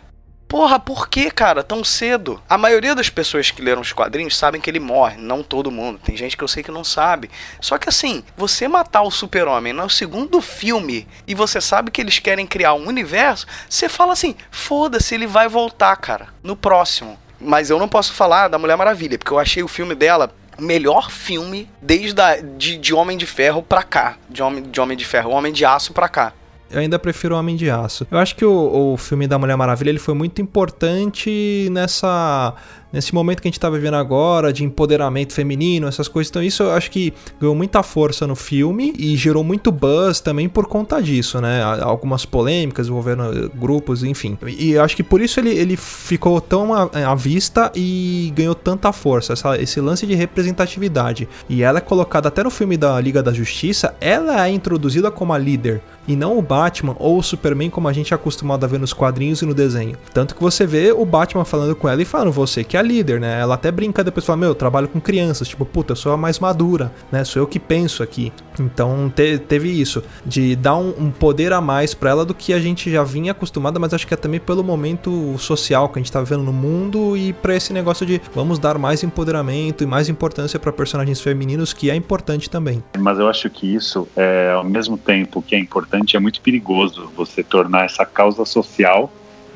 B: Porra, por que, cara, tão cedo? A maioria das pessoas que leram os quadrinhos sabem que ele morre, não todo mundo. Tem gente que eu sei que não sabe. Só que assim, você matar o Super-Homem no segundo filme e você sabe que eles querem criar um universo, você fala assim: foda-se, ele vai voltar, cara, no próximo. Mas eu não posso falar da Mulher Maravilha, porque eu achei o filme dela o melhor filme desde a, de, de Homem de Ferro pra cá. De Homem de, Homem de Ferro, Homem de Aço pra cá.
A: Eu ainda prefiro o Homem de Aço. Eu acho que o, o filme da Mulher Maravilha ele foi muito importante nessa nesse momento que a gente tá vivendo agora, de empoderamento feminino, essas coisas. Então, isso eu acho que ganhou muita força no filme e gerou muito buzz também por conta disso, né? Algumas polêmicas envolvendo grupos, enfim. E eu acho que por isso ele, ele ficou tão à, à vista e ganhou tanta força, essa, esse lance de representatividade. E ela é colocada até no filme da Liga da Justiça, ela é introduzida como a líder. E não o Batman ou o Superman como a gente é acostumado a ver nos quadrinhos e no desenho. Tanto que você vê o Batman falando com ela e falando, você que é a líder, né? Ela até brinca depois fala, meu, eu trabalho com crianças, tipo, puta, eu sou a mais madura, né? Sou eu que penso aqui. Então te, teve isso, de dar um, um poder a mais para ela do que a gente já vinha acostumada, mas acho que é também pelo momento social que a gente tá vivendo no mundo e para esse negócio de vamos dar mais empoderamento e mais importância para personagens femininos, que é importante também.
C: Mas eu acho que isso, é, ao mesmo tempo que é importante, é muito perigoso você tornar essa causa social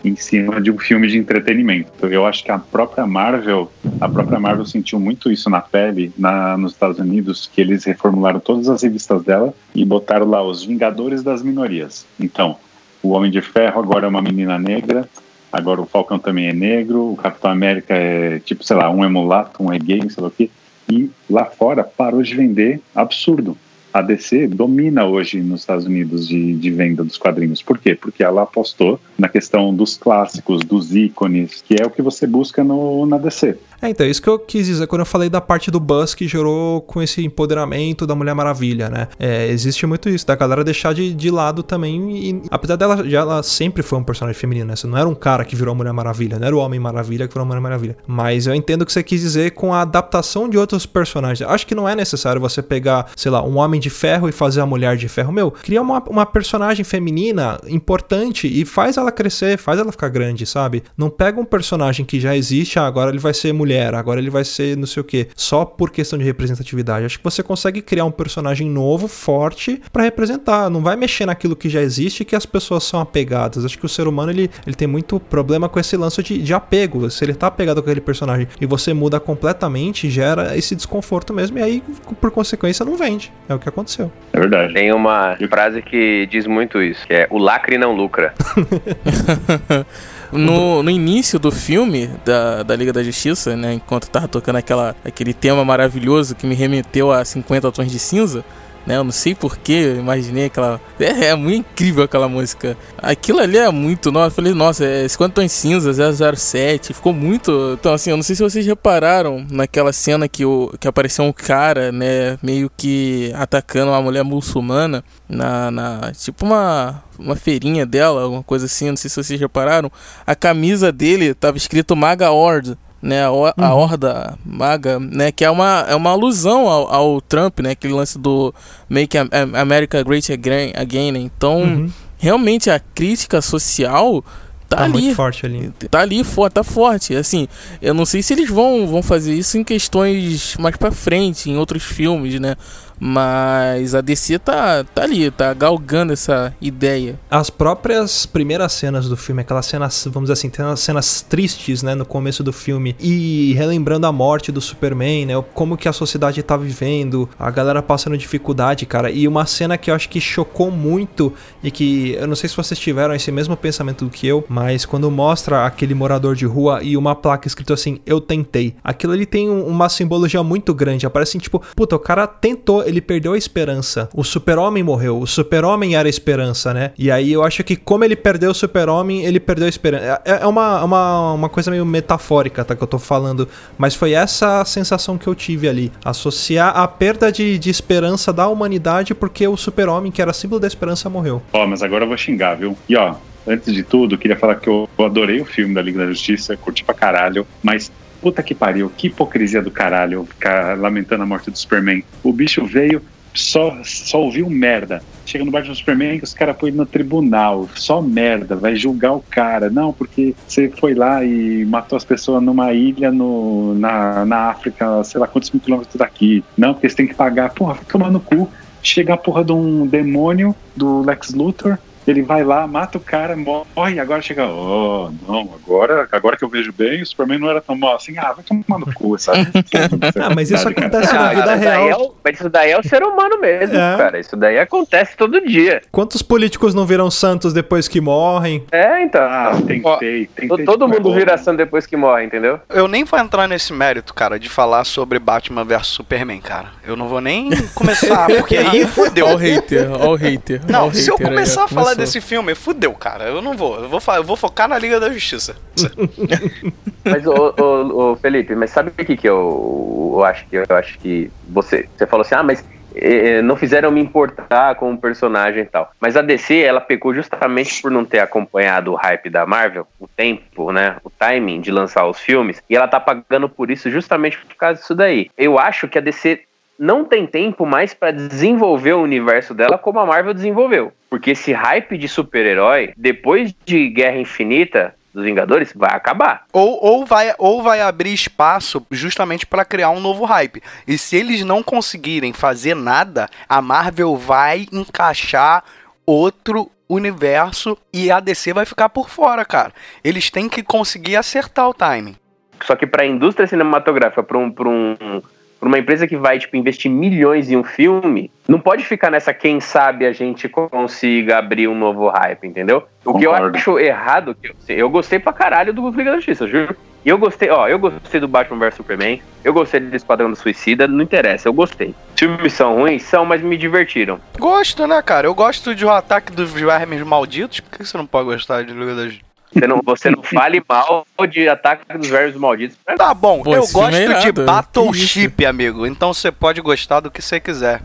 C: em cima de um filme de entretenimento. Eu acho que a própria Marvel, a própria Marvel sentiu muito isso na pele na, nos Estados Unidos, que eles reformularam todas as revistas dela e botaram lá os Vingadores das Minorias. Então, o Homem de Ferro agora é uma menina negra, agora o Falcão também é negro, o Capitão América é tipo, sei lá, um é mulato, um é gay, sei lá o quê. E lá fora parou de vender absurdo. A DC domina hoje nos Estados Unidos de, de venda dos quadrinhos. Por quê? Porque ela apostou na questão dos clássicos, dos ícones, que é o que você busca no, na DC.
A: É, então, isso que eu quis dizer quando eu falei da parte do Buzz que gerou com esse empoderamento da Mulher Maravilha, né? É, existe muito isso, da galera deixar de, de lado também. E, apesar dela, já ela sempre foi um personagem feminino, né? Você não era um cara que virou a Mulher Maravilha, não era o Homem Maravilha que virou a Mulher Maravilha. Mas eu entendo o que você quis dizer com a adaptação de outros personagens. Acho que não é necessário você pegar, sei lá, um Homem de Ferro e fazer a Mulher de Ferro. Meu, cria uma, uma personagem feminina importante e faz ela crescer, faz ela ficar grande, sabe? Não pega um personagem que já existe, ah, agora ele vai ser mulher, agora ele vai ser não sei o que, só por questão de representatividade. Acho que você consegue criar um personagem novo, forte, para representar. Não vai mexer naquilo que já existe e que as pessoas são apegadas. Acho que o ser humano ele, ele tem muito problema com esse lance de, de apego. Se ele tá apegado com aquele personagem e você muda completamente, gera esse desconforto mesmo, e aí, por consequência, não vende. É o que aconteceu.
C: É verdade.
F: Tem uma frase que diz muito isso, que é o lacre não lucra. <laughs> <laughs>
E: No, no início do filme da, da Liga da Justiça, né, enquanto tava tocando aquela, aquele tema maravilhoso que me remeteu a 50 Tons de Cinza, né? Eu não sei porquê, imaginei aquela. É, é, muito incrível aquela música. Aquilo ali é muito. Nossa, eu falei, nossa, é 50 tons cinzas, 007. Ficou muito. Então, assim, eu não sei se vocês repararam naquela cena que, o, que apareceu um cara, né? Meio que atacando uma mulher muçulmana na. na tipo uma. Uma feirinha dela, alguma coisa assim, não sei se vocês repararam. A camisa dele tava escrito Maga Ord, né, a, uhum. a horda maga, né, que é uma, é uma alusão ao, ao Trump, né, aquele lance do Make America Great Again, né? então uhum. realmente a crítica social tá, tá ali, muito
A: forte ali,
E: tá ali, tá forte, assim, eu não sei se eles vão, vão fazer isso em questões mais para frente, em outros filmes, né, mas a DC tá, tá ali, tá galgando essa ideia.
A: As próprias primeiras cenas do filme, aquelas cenas, vamos dizer assim, tem umas cenas tristes, né, no começo do filme, e relembrando a morte do Superman, né, como que a sociedade tá vivendo, a galera passando dificuldade, cara, e uma cena que eu acho que chocou muito e que eu não sei se vocês tiveram esse mesmo pensamento do que eu, mas quando mostra aquele morador de rua e uma placa escrito assim, eu tentei, aquilo ali tem um, uma simbologia muito grande, aparece assim, tipo, puta, o cara tentou ele perdeu a esperança. O super-homem morreu. O super-homem era a esperança, né? E aí eu acho que como ele perdeu o super-homem, ele perdeu a esperança. É, é uma, uma, uma coisa meio metafórica, tá? Que eu tô falando. Mas foi essa a sensação que eu tive ali. Associar a perda de, de esperança da humanidade porque o super-homem, que era símbolo da esperança, morreu.
C: Ó, oh, mas agora eu vou xingar, viu? E ó, antes de tudo, queria falar que eu adorei o filme da Liga da Justiça, curti pra caralho, mas puta que pariu, que hipocrisia do caralho, ficar lamentando a morte do Superman. O bicho veio, só, só ouviu merda. Chega no Batman Superman que os caras foi no tribunal, só merda, vai julgar o cara. Não, porque você foi lá e matou as pessoas numa ilha no, na, na África, sei lá quantos mil quilômetros daqui. Não, porque você tem que pagar. Porra, vai no cu. Chega a porra de um demônio do Lex Luthor, ele vai lá, mata o cara, morre, e agora chega, oh, não, agora, agora que eu vejo bem, o Superman não era tão mal assim, ah, vai tomar no cu, sabe? <laughs>
A: ah, mas isso acontece na vida ah, real.
F: É o, mas isso daí é o ser humano mesmo, é. cara. Isso daí acontece todo dia.
A: Quantos políticos não viram santos depois que morrem?
F: É, então.
C: Ah, tentei, tentei.
F: Todo mundo vira santo depois que morre, entendeu?
B: Eu nem vou entrar nesse mérito, cara, de falar sobre Batman vs Superman, cara. Eu não vou nem começar, <laughs> porque aí fudeu.
E: Olha o hater, olha o hater.
B: Não,
E: se
B: eu começar aí, a falar desse filme, fudeu, cara. Eu não vou. Eu vou, eu vou focar na Liga da Justiça. <laughs>
F: mas, ô, ô, ô, Felipe, mas sabe o que, que eu, eu acho que eu acho que você. Você falou assim, ah, mas eh, não fizeram me importar com o personagem e tal. Mas a DC, ela pecou justamente por não ter acompanhado o hype da Marvel, o tempo, né, o timing de lançar os filmes, e ela tá pagando por isso justamente por causa disso daí. Eu acho que a DC não tem tempo mais para desenvolver o universo dela como a Marvel desenvolveu. Porque esse hype de super-herói, depois de Guerra Infinita, dos Vingadores vai acabar.
B: Ou, ou, vai, ou vai abrir espaço justamente para criar um novo hype. E se eles não conseguirem fazer nada, a Marvel vai encaixar outro universo e a DC vai ficar por fora, cara. Eles têm que conseguir acertar o timing.
F: Só que para a indústria cinematográfica, para um, um pra uma empresa que vai, tipo, investir milhões em um filme, não pode ficar nessa, quem sabe a gente consiga abrir um novo hype, entendeu? O que eu
C: Concordo.
F: acho errado, que eu, eu gostei pra caralho do Liga da Justiça, juro. E eu gostei, ó, eu gostei do Batman vs Superman, eu gostei do Esquadrão do Suicida, não interessa, eu gostei. Os filmes são ruins, são, mas me divertiram.
B: Gosto, né, cara? Eu gosto de O Ataque dos Vermes Malditos. Por que você não pode gostar de Liga da Justiça?
F: Você não, você não fale mal de Ataque dos Vermes Malditos.
B: Tá bom,
E: Pô,
B: eu
E: filme
B: gosto
E: é
B: de Battleship, amigo. Então você pode gostar do que você quiser.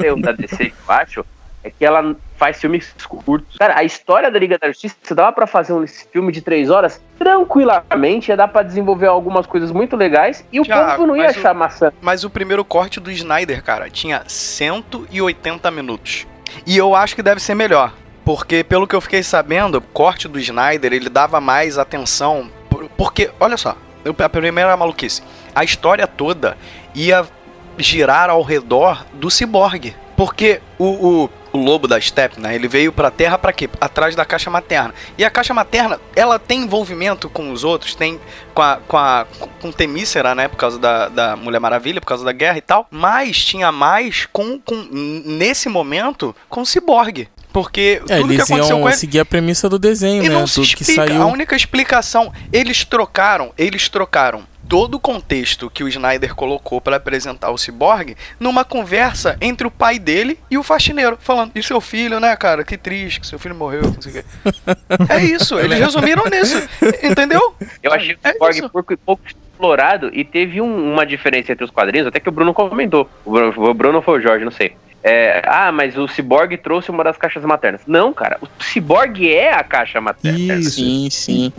F: O erro da DC, que eu acho, é que ela faz filmes curtos. Cara, a história da Liga da Justiça, dava pra fazer um filme de três horas tranquilamente, ia dar pra desenvolver algumas coisas muito legais e o
B: Thiago,
F: povo não ia
B: mas o-
F: achar maçã.
B: Mas o primeiro corte do Snyder, cara, tinha 180 minutos. E eu acho que deve ser melhor. Porque, pelo que eu fiquei sabendo, o corte do Snyder, ele dava mais atenção. por- Porque, olha só, a primeira maluquice. A história toda ia girar ao redor do ciborgue. Porque o, o, o lobo da Steppe, né, ele veio pra Terra pra quê? Atrás da caixa materna. E a caixa materna, ela tem envolvimento com os outros, tem com a, com a com Temícera, né, por causa da, da Mulher Maravilha, por causa da guerra e tal, mas tinha mais com, com nesse momento com o ciborgue. Porque
E: É,
B: tudo que
E: eles
B: aconteceu
E: iam
B: com ele
E: seguir a premissa do desenho,
B: e
E: né?
B: não se
E: do que
B: explica.
E: saiu.
B: A única explicação, eles trocaram, eles trocaram todo o contexto que o Snyder colocou para apresentar o Cyborg numa conversa entre o pai dele e o faxineiro, falando: "E seu filho, né, cara? Que triste que seu filho morreu, não sei o quê". <laughs> É isso, eles resumiram nisso. Entendeu?
F: Eu achei o
B: É
F: Cyborg
B: isso.
F: pouco, pouco explorado e teve um- uma diferença entre os quadrinhos, até que o Bruno comentou. O Bruno, o Bruno foi o Jorge, não sei. É, ah, mas o Cyborg trouxe uma das caixas maternas. Não, cara, o Cyborg é a caixa materna.
A: Isso.
E: Sim, sim.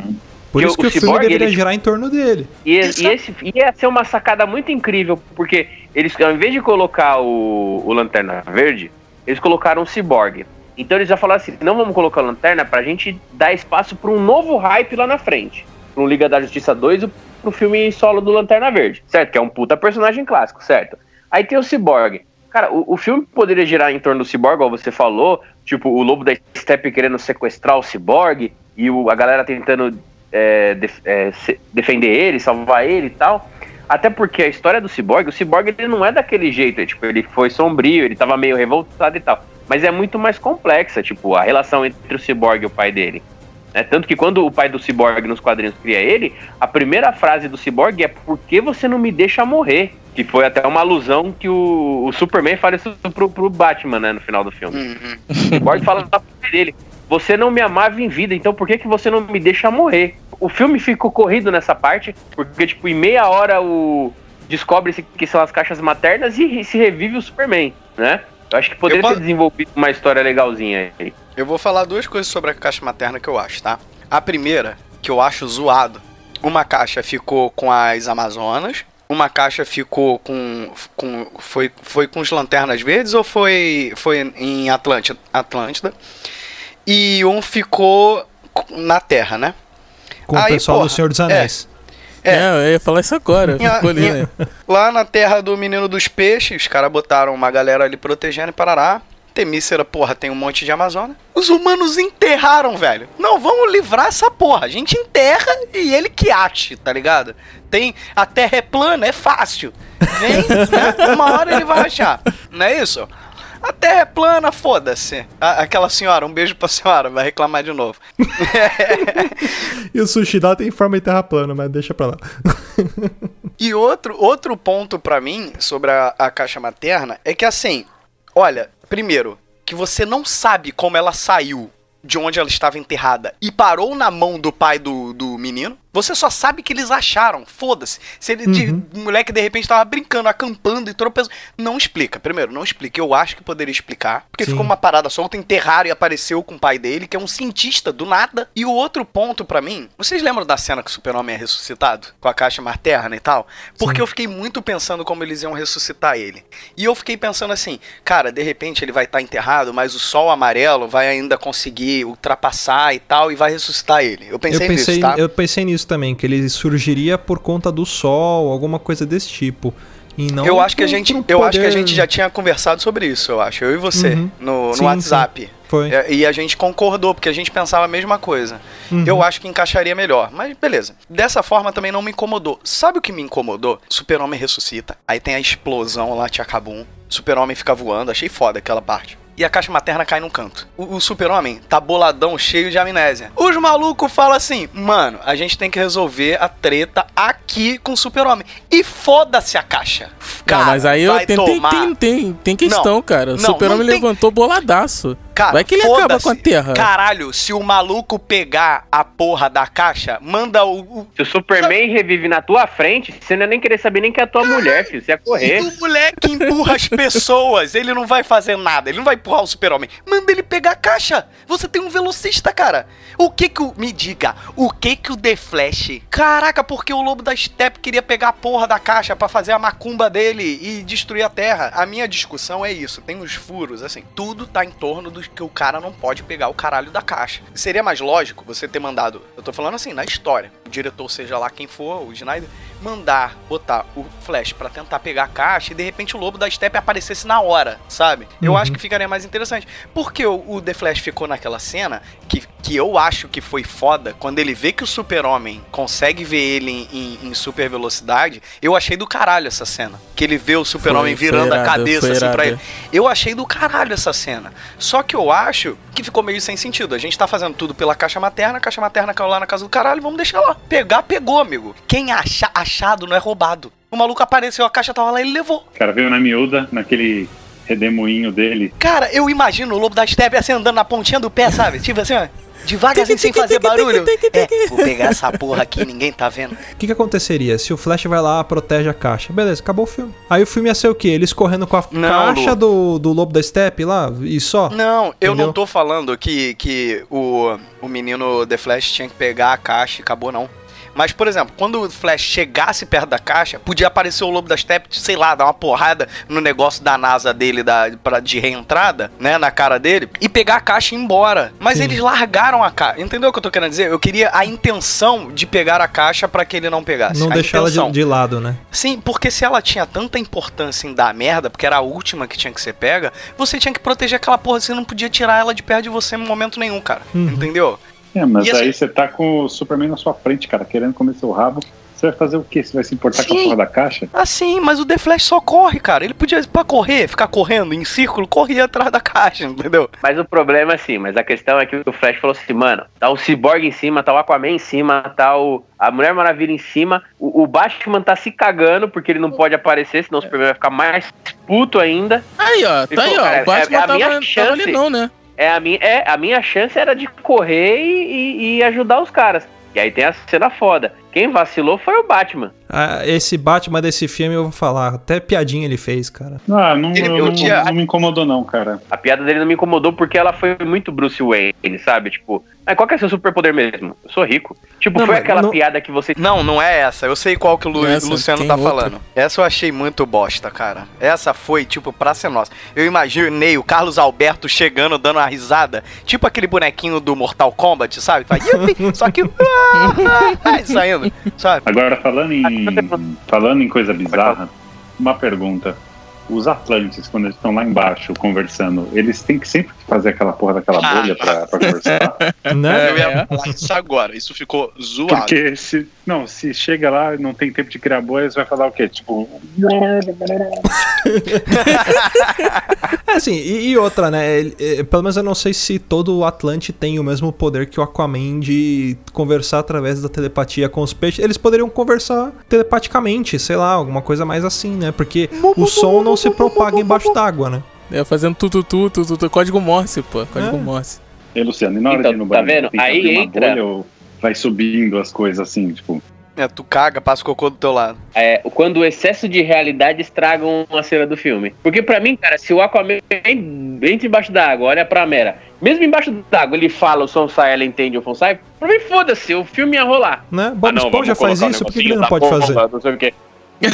A: Por
F: Porque
A: isso
F: o-
A: que o,
F: o
A: filme
F: Cyborg,
A: deveria
F: ele-
A: girar em torno dele.
F: E, e esse ia ser uma sacada muito incrível, porque eles, ao invés de colocar o, o Lanterna Verde, eles colocaram o Cyborg. Então eles já falaram assim: não vamos colocar a Lanterna pra gente dar espaço pra um novo hype lá na frente. Um Liga da Justiça 2 e pro filme solo do Lanterna Verde, certo? Que é um puta personagem clássico, certo? Aí tem o Cyborg. Cara, o, o filme poderia girar em torno do Cyborg, igual você falou, tipo, o Lobo da Steppe querendo sequestrar o Cyborg e o- a galera tentando é, def- é, se- defender ele, salvar ele e tal. Até porque a história do Cyborg, o Cyborg ele não é daquele jeito, é, tipo, ele foi sombrio, ele tava meio revoltado e tal. Mas é muito mais complexa, tipo, a relação entre o Cyborg e o pai dele. Né? Tanto que quando o pai do Cyborg nos quadrinhos cria ele, a primeira frase do Cyborg é por que você não me deixa morrer? Que foi até uma alusão que o, o Superman fala isso pro, pro Batman, né, no final do filme.
B: Uhum.
F: O Cyborg fala pra dele: Você não me amava em vida, então por que, que você não me deixa morrer? O filme ficou corrido nessa parte, porque, tipo, em meia hora o. Descobre-se que são as caixas maternas e se revive o Superman, né? Eu acho que poderia
B: Eu
F: ter desenvolvido uma história legalzinha aí.
B: Eu vou falar duas coisas sobre a caixa materna que eu acho, tá? A primeira, que eu acho zoado, uma caixa ficou com as Amazonas, uma caixa ficou com. com foi, foi com os Lanternas Verdes ou foi, foi em Atlântida, Atlântida? E um ficou na Terra, né?
A: Com o
B: Aí,
A: pessoal
B: porra,
A: do Senhor dos Anéis.
B: É.
E: É, eu ia falar isso agora.
B: Em
E: ali,
B: em-
E: né?
B: Lá na terra do menino dos peixes, os caras botaram uma galera ali protegendo e parará. Temícera, porra, tem um monte de Amazônia. Os humanos enterraram, velho. Não, vamos livrar essa porra. A gente enterra e ele que ate, tá ligado? Tem. A terra é plana, é fácil. Vem, <laughs> né? Uma hora ele vai achar. Não é isso? A terra é plana, foda-se. Aquela senhora, um beijo pra senhora, vai reclamar de novo. <laughs> <laughs>
A: E o sushi dá tem forma de terra plana, mas deixa pra lá.
B: E outro, outro ponto pra mim sobre a, a caixa materna é que assim, olha, primeiro, que você não sabe como ela saiu de onde ela estava enterrada e parou na mão do pai do, do menino. Você só sabe que eles acharam, foda-se. Se ele, de, o moleque de repente tava brincando, acampando e tropeçando. Não explica. Primeiro, não explica. Eu acho que poderia explicar. Porque
A: Sim.
B: ficou uma parada solta, enterraram e apareceu com o pai dele, que é um cientista do nada. E o outro ponto pra mim, vocês lembram da cena que o super-homem é ressuscitado? Com a caixa materna e tal? Porque eu fiquei muito pensando como eles iam ressuscitar ele. E eu fiquei pensando assim, cara, de repente ele vai estar enterrado, mas o sol amarelo vai ainda conseguir ultrapassar e tal, e vai ressuscitar ele. Eu pensei,
A: eu pensei,
B: nisso, tá?
A: eu pensei nisso também, que ele surgiria por conta do sol, alguma coisa desse tipo. E não
B: eu acho que a gente,
A: um
B: eu acho que a
A: poder-
B: gente já tinha conversado sobre isso, eu acho. Eu e você
A: Uhum.
B: no, no
A: Sim,
B: WhatsApp.
A: Foi.
B: É, E a gente concordou, porque a gente pensava a mesma coisa.
A: Uhum.
B: Eu acho que encaixaria melhor. Mas beleza. Dessa forma também não me incomodou. Sabe o que me incomodou? Super-Homem ressuscita. Aí tem a explosão lá, Tchacabum. Super-Homem fica voando. Achei foda aquela parte. E a caixa materna cai num canto. O, o super-homem tá boladão, cheio de amnésia. Os malucos falam assim: mano, a gente tem que resolver a treta aqui com o super-homem. E foda-se a caixa. Cara,
E: não, mas aí eu tem,
B: tomar.
E: tem, tem, tem questão,
B: Não,
E: cara. O super-homem
B: tem-
E: levantou boladaço.
B: Cara,
E: Vai que ele acaba com a Terra.
B: Caralho, se o maluco pegar a porra da caixa, manda o. o...
F: Se o Superman revive na tua frente, você não ia nem querer saber nem que é a tua mulher, filho. Você ia correr.
B: O moleque empurra as pessoas, ele não vai fazer nada, ele não vai empurrar o super-homem. Manda ele pegar a caixa. Você tem um velocista, cara. O que que o... Me diga, o que que o The Flash... Caraca, porque o Lobo da Steppe queria pegar a porra da caixa pra fazer a macumba dele e destruir a Terra. A minha discussão é isso, tem uns furos, assim. Tudo tá em torno do que o cara não pode pegar o caralho da caixa. Seria mais lógico você ter mandado... Eu tô falando assim, na história. O diretor, seja lá quem for, o Snyder, mandar botar o Flash pra tentar pegar a caixa e de repente o Lobo da Steppe aparecesse na hora, sabe? Eu
A: Uhum.
B: acho que ficaria mais interessante. Porque o, o The Flash ficou naquela cena que, que eu acho que foi foda, quando ele vê que o Super-Homem consegue ver ele em, em- em super velocidade, eu achei do caralho essa cena. Que ele vê o Super-Homem virando a
E: irado,
B: cabeça
E: foi
B: assim pra ele. Eu achei do caralho essa cena. Só que eu acho que ficou meio sem sentido. A gente tá fazendo tudo pela caixa materna, a caixa materna caiu lá na casa do caralho, vamos deixar lá. Pegar, pegou, amigo. Quem acha achado não é roubado. O maluco apareceu, a caixa tava lá, ele levou.
C: O cara veio na miúda, naquele redemoinho dele.
B: Cara, eu imagino o lobo da Steppe assim andando na pontinha do pé, sabe? Tipo assim, ó. Devagarzinho, sem fazer barulho. É, vou pegar essa porra aqui, ninguém tá vendo.
A: O que, que aconteceria se o Flash vai lá, protege a caixa? Beleza, acabou o filme. Aí o filme ia ser o quê? Eles correndo com a
B: Não,
A: caixa do, do Lobo da Steppe lá e só?
B: Não, eu
A: Entendeu?
B: não tô falando que, que o, o menino The Flash tinha que pegar a caixa e acabou, não. Mas, por exemplo, quando o Flash chegasse perto da caixa, podia aparecer o Lobo da Steppe, sei lá, dar uma porrada no negócio da NASA dele da, pra, de reentrada, né, na cara dele, e pegar a caixa e ir embora. Mas
A: Sim.
B: eles largaram a caixa. Entendeu o que eu tô querendo dizer? Eu queria a intenção de pegar a caixa pra que ele não pegasse.
A: Não deixar ela de, de lado, né?
B: Sim, porque se ela tinha tanta importância em dar merda, porque era a última que tinha que ser pega, você tinha que proteger aquela porra, você não podia tirar ela de perto de você em momento nenhum, cara.
A: Uhum.
B: Entendeu?
C: É, mas
B: E assim-
C: aí você tá com o Superman na sua frente, cara, querendo comer seu rabo. Você vai fazer o quê? Você vai se importar com a
B: Sim.
C: porra da caixa?
B: Assim, mas o The Flash só corre, cara. Ele podia, pra correr, ficar correndo em círculo, corria atrás da caixa, entendeu?
F: Mas o problema é assim, mas a questão é que o Flash falou assim, mano, tá o Cyborg em cima, tá o Aquaman em cima, tá o, a Mulher Maravilha em cima, o, o Batman tá se cagando porque ele não pode aparecer, senão o Superman vai ficar mais puto ainda.
E: Aí, ó, tá aí, ó. o Batman
F: é a minha
E: tava,
F: chance.
E: tava ali não, né?
F: É a minha, é, a minha chance era de correr e, e- e ajudar os caras. E aí tem a cena foda. Quem vacilou foi o Batman.
A: Ah, esse Batman desse filme eu vou falar. Até piadinha ele fez, cara.
C: Ah, não,
B: Ele-
C: eu
B: eu
C: não,
B: tinha-
C: não me incomodou não, cara.
F: A piada dele não me incomodou porque ela foi muito Bruce Wayne, sabe? Tipo, mas qual que é seu superpoder mesmo? Eu sou rico. Tipo,
A: Não,
F: foi aquela
A: não-
F: piada que você
B: Não, não é essa. Eu sei qual que o Lu-
E: Essa,
B: Luciano tá
E: outra.
B: falando. Essa eu achei muito bosta, cara. Essa foi, tipo, pra ser nossa. Eu imaginei o Carlos Alberto chegando, dando uma risada. Tipo aquele bonequinho do Mortal Kombat, sabe? Faz, Só que. <laughs> <laughs> e saindo, sabe?
C: Agora, falando em, falando em coisa bizarra, uma pergunta. Os Atlantes, quando eles estão lá embaixo conversando, eles têm que sempre fazer aquela porra daquela
G: Ah.
C: bolha pra, pra conversar? <laughs>
A: Né?
G: Eu ia falar isso agora. Isso ficou zoado.
C: Porque se, não, se chega lá e não tem tempo de criar bolha, você vai falar o quê? Tipo, <laughs>
A: É assim, e, e outra, né? é, pelo menos eu não sei se todo o Atlante tem o mesmo poder que o Aquaman de conversar através da telepatia com os peixes. Eles poderiam conversar telepaticamente, sei lá, alguma coisa mais assim, né? Porque o som não se propaga embaixo d'água, né?
E: É, fazendo tututu, tututu, código Morse, pô, código
A: É.
E: Morse.
C: e Luciano, e na hora
F: Então,
C: de ir no
F: tá
C: banheiro,
F: vendo?
C: tem que
F: Aí
C: abrir uma
F: entra-
C: bolha ou vai subindo as coisas assim, tipo...
B: É, tu caga, passa o cocô do teu lado.
F: é, quando o excesso de realidade estraga uma cena do filme. Porque pra mim, cara, se o Aquaman entra embaixo da água, olha pra Mera, mesmo embaixo da água ele fala, o som sai, ela entende o som sai, pra mim foda-se, o filme ia rolar.
A: né? Bob
F: Ah, não,
A: Esponja faz isso, por que ele não pode
F: bomba,
A: fazer?
F: Não sei o quê.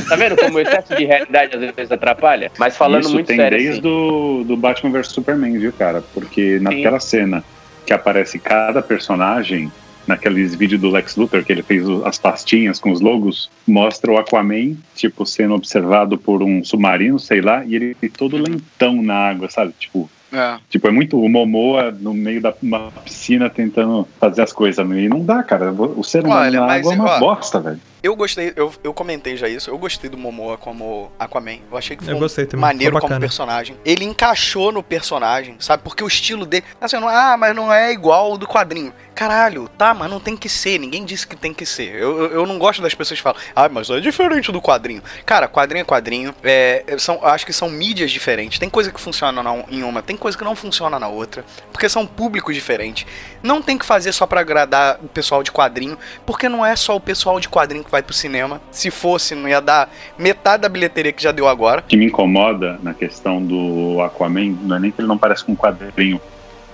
F: Tá vendo como o excesso de realidade às vezes atrapalha? Mas falando
C: Isso
F: muito
C: tem
F: sério,
C: desde
F: assim,
C: do, do Batman vs Superman, viu, cara? Porque naquela cena que aparece cada personagem, naqueles vídeos do Lex Luthor, que ele fez as pastinhas com os logos, mostra o Aquaman, tipo, sendo observado por um submarino, sei lá, e ele todo lentão na água, sabe? Tipo,
G: É.
C: Tipo, é muito o Momoa no meio da uma piscina tentando fazer as coisas. E não dá, cara. O ser humano
B: Olha,
C: na água é uma
B: ó,
C: bosta, velho.
B: Eu gostei, eu, eu comentei já isso, eu gostei do Momoa como Aquaman. Eu achei que foi
A: Eu gostei também,
B: maneiro
A: ficou
B: como personagem. Ele encaixou no personagem, sabe? Porque o estilo dele. Assim, não, ah, mas não é igual o do quadrinho. Caralho, tá, mas não tem que ser. Ninguém disse que tem que ser. Eu, eu, eu não gosto das pessoas que falam, ah, mas é diferente do quadrinho. Cara, quadrinho é quadrinho. É, são, acho que são mídias diferentes. Tem coisa que funciona na- em uma, tem coisa que não funciona na outra. Porque são públicos diferentes. Não tem que fazer só pra agradar o pessoal de quadrinho. Porque não é só o pessoal de quadrinho que vai pro cinema. Se fosse, não ia dar metade da bilheteria que já deu agora.
C: O que me incomoda na questão do Aquaman não é nem que ele não parece com um quadrinho.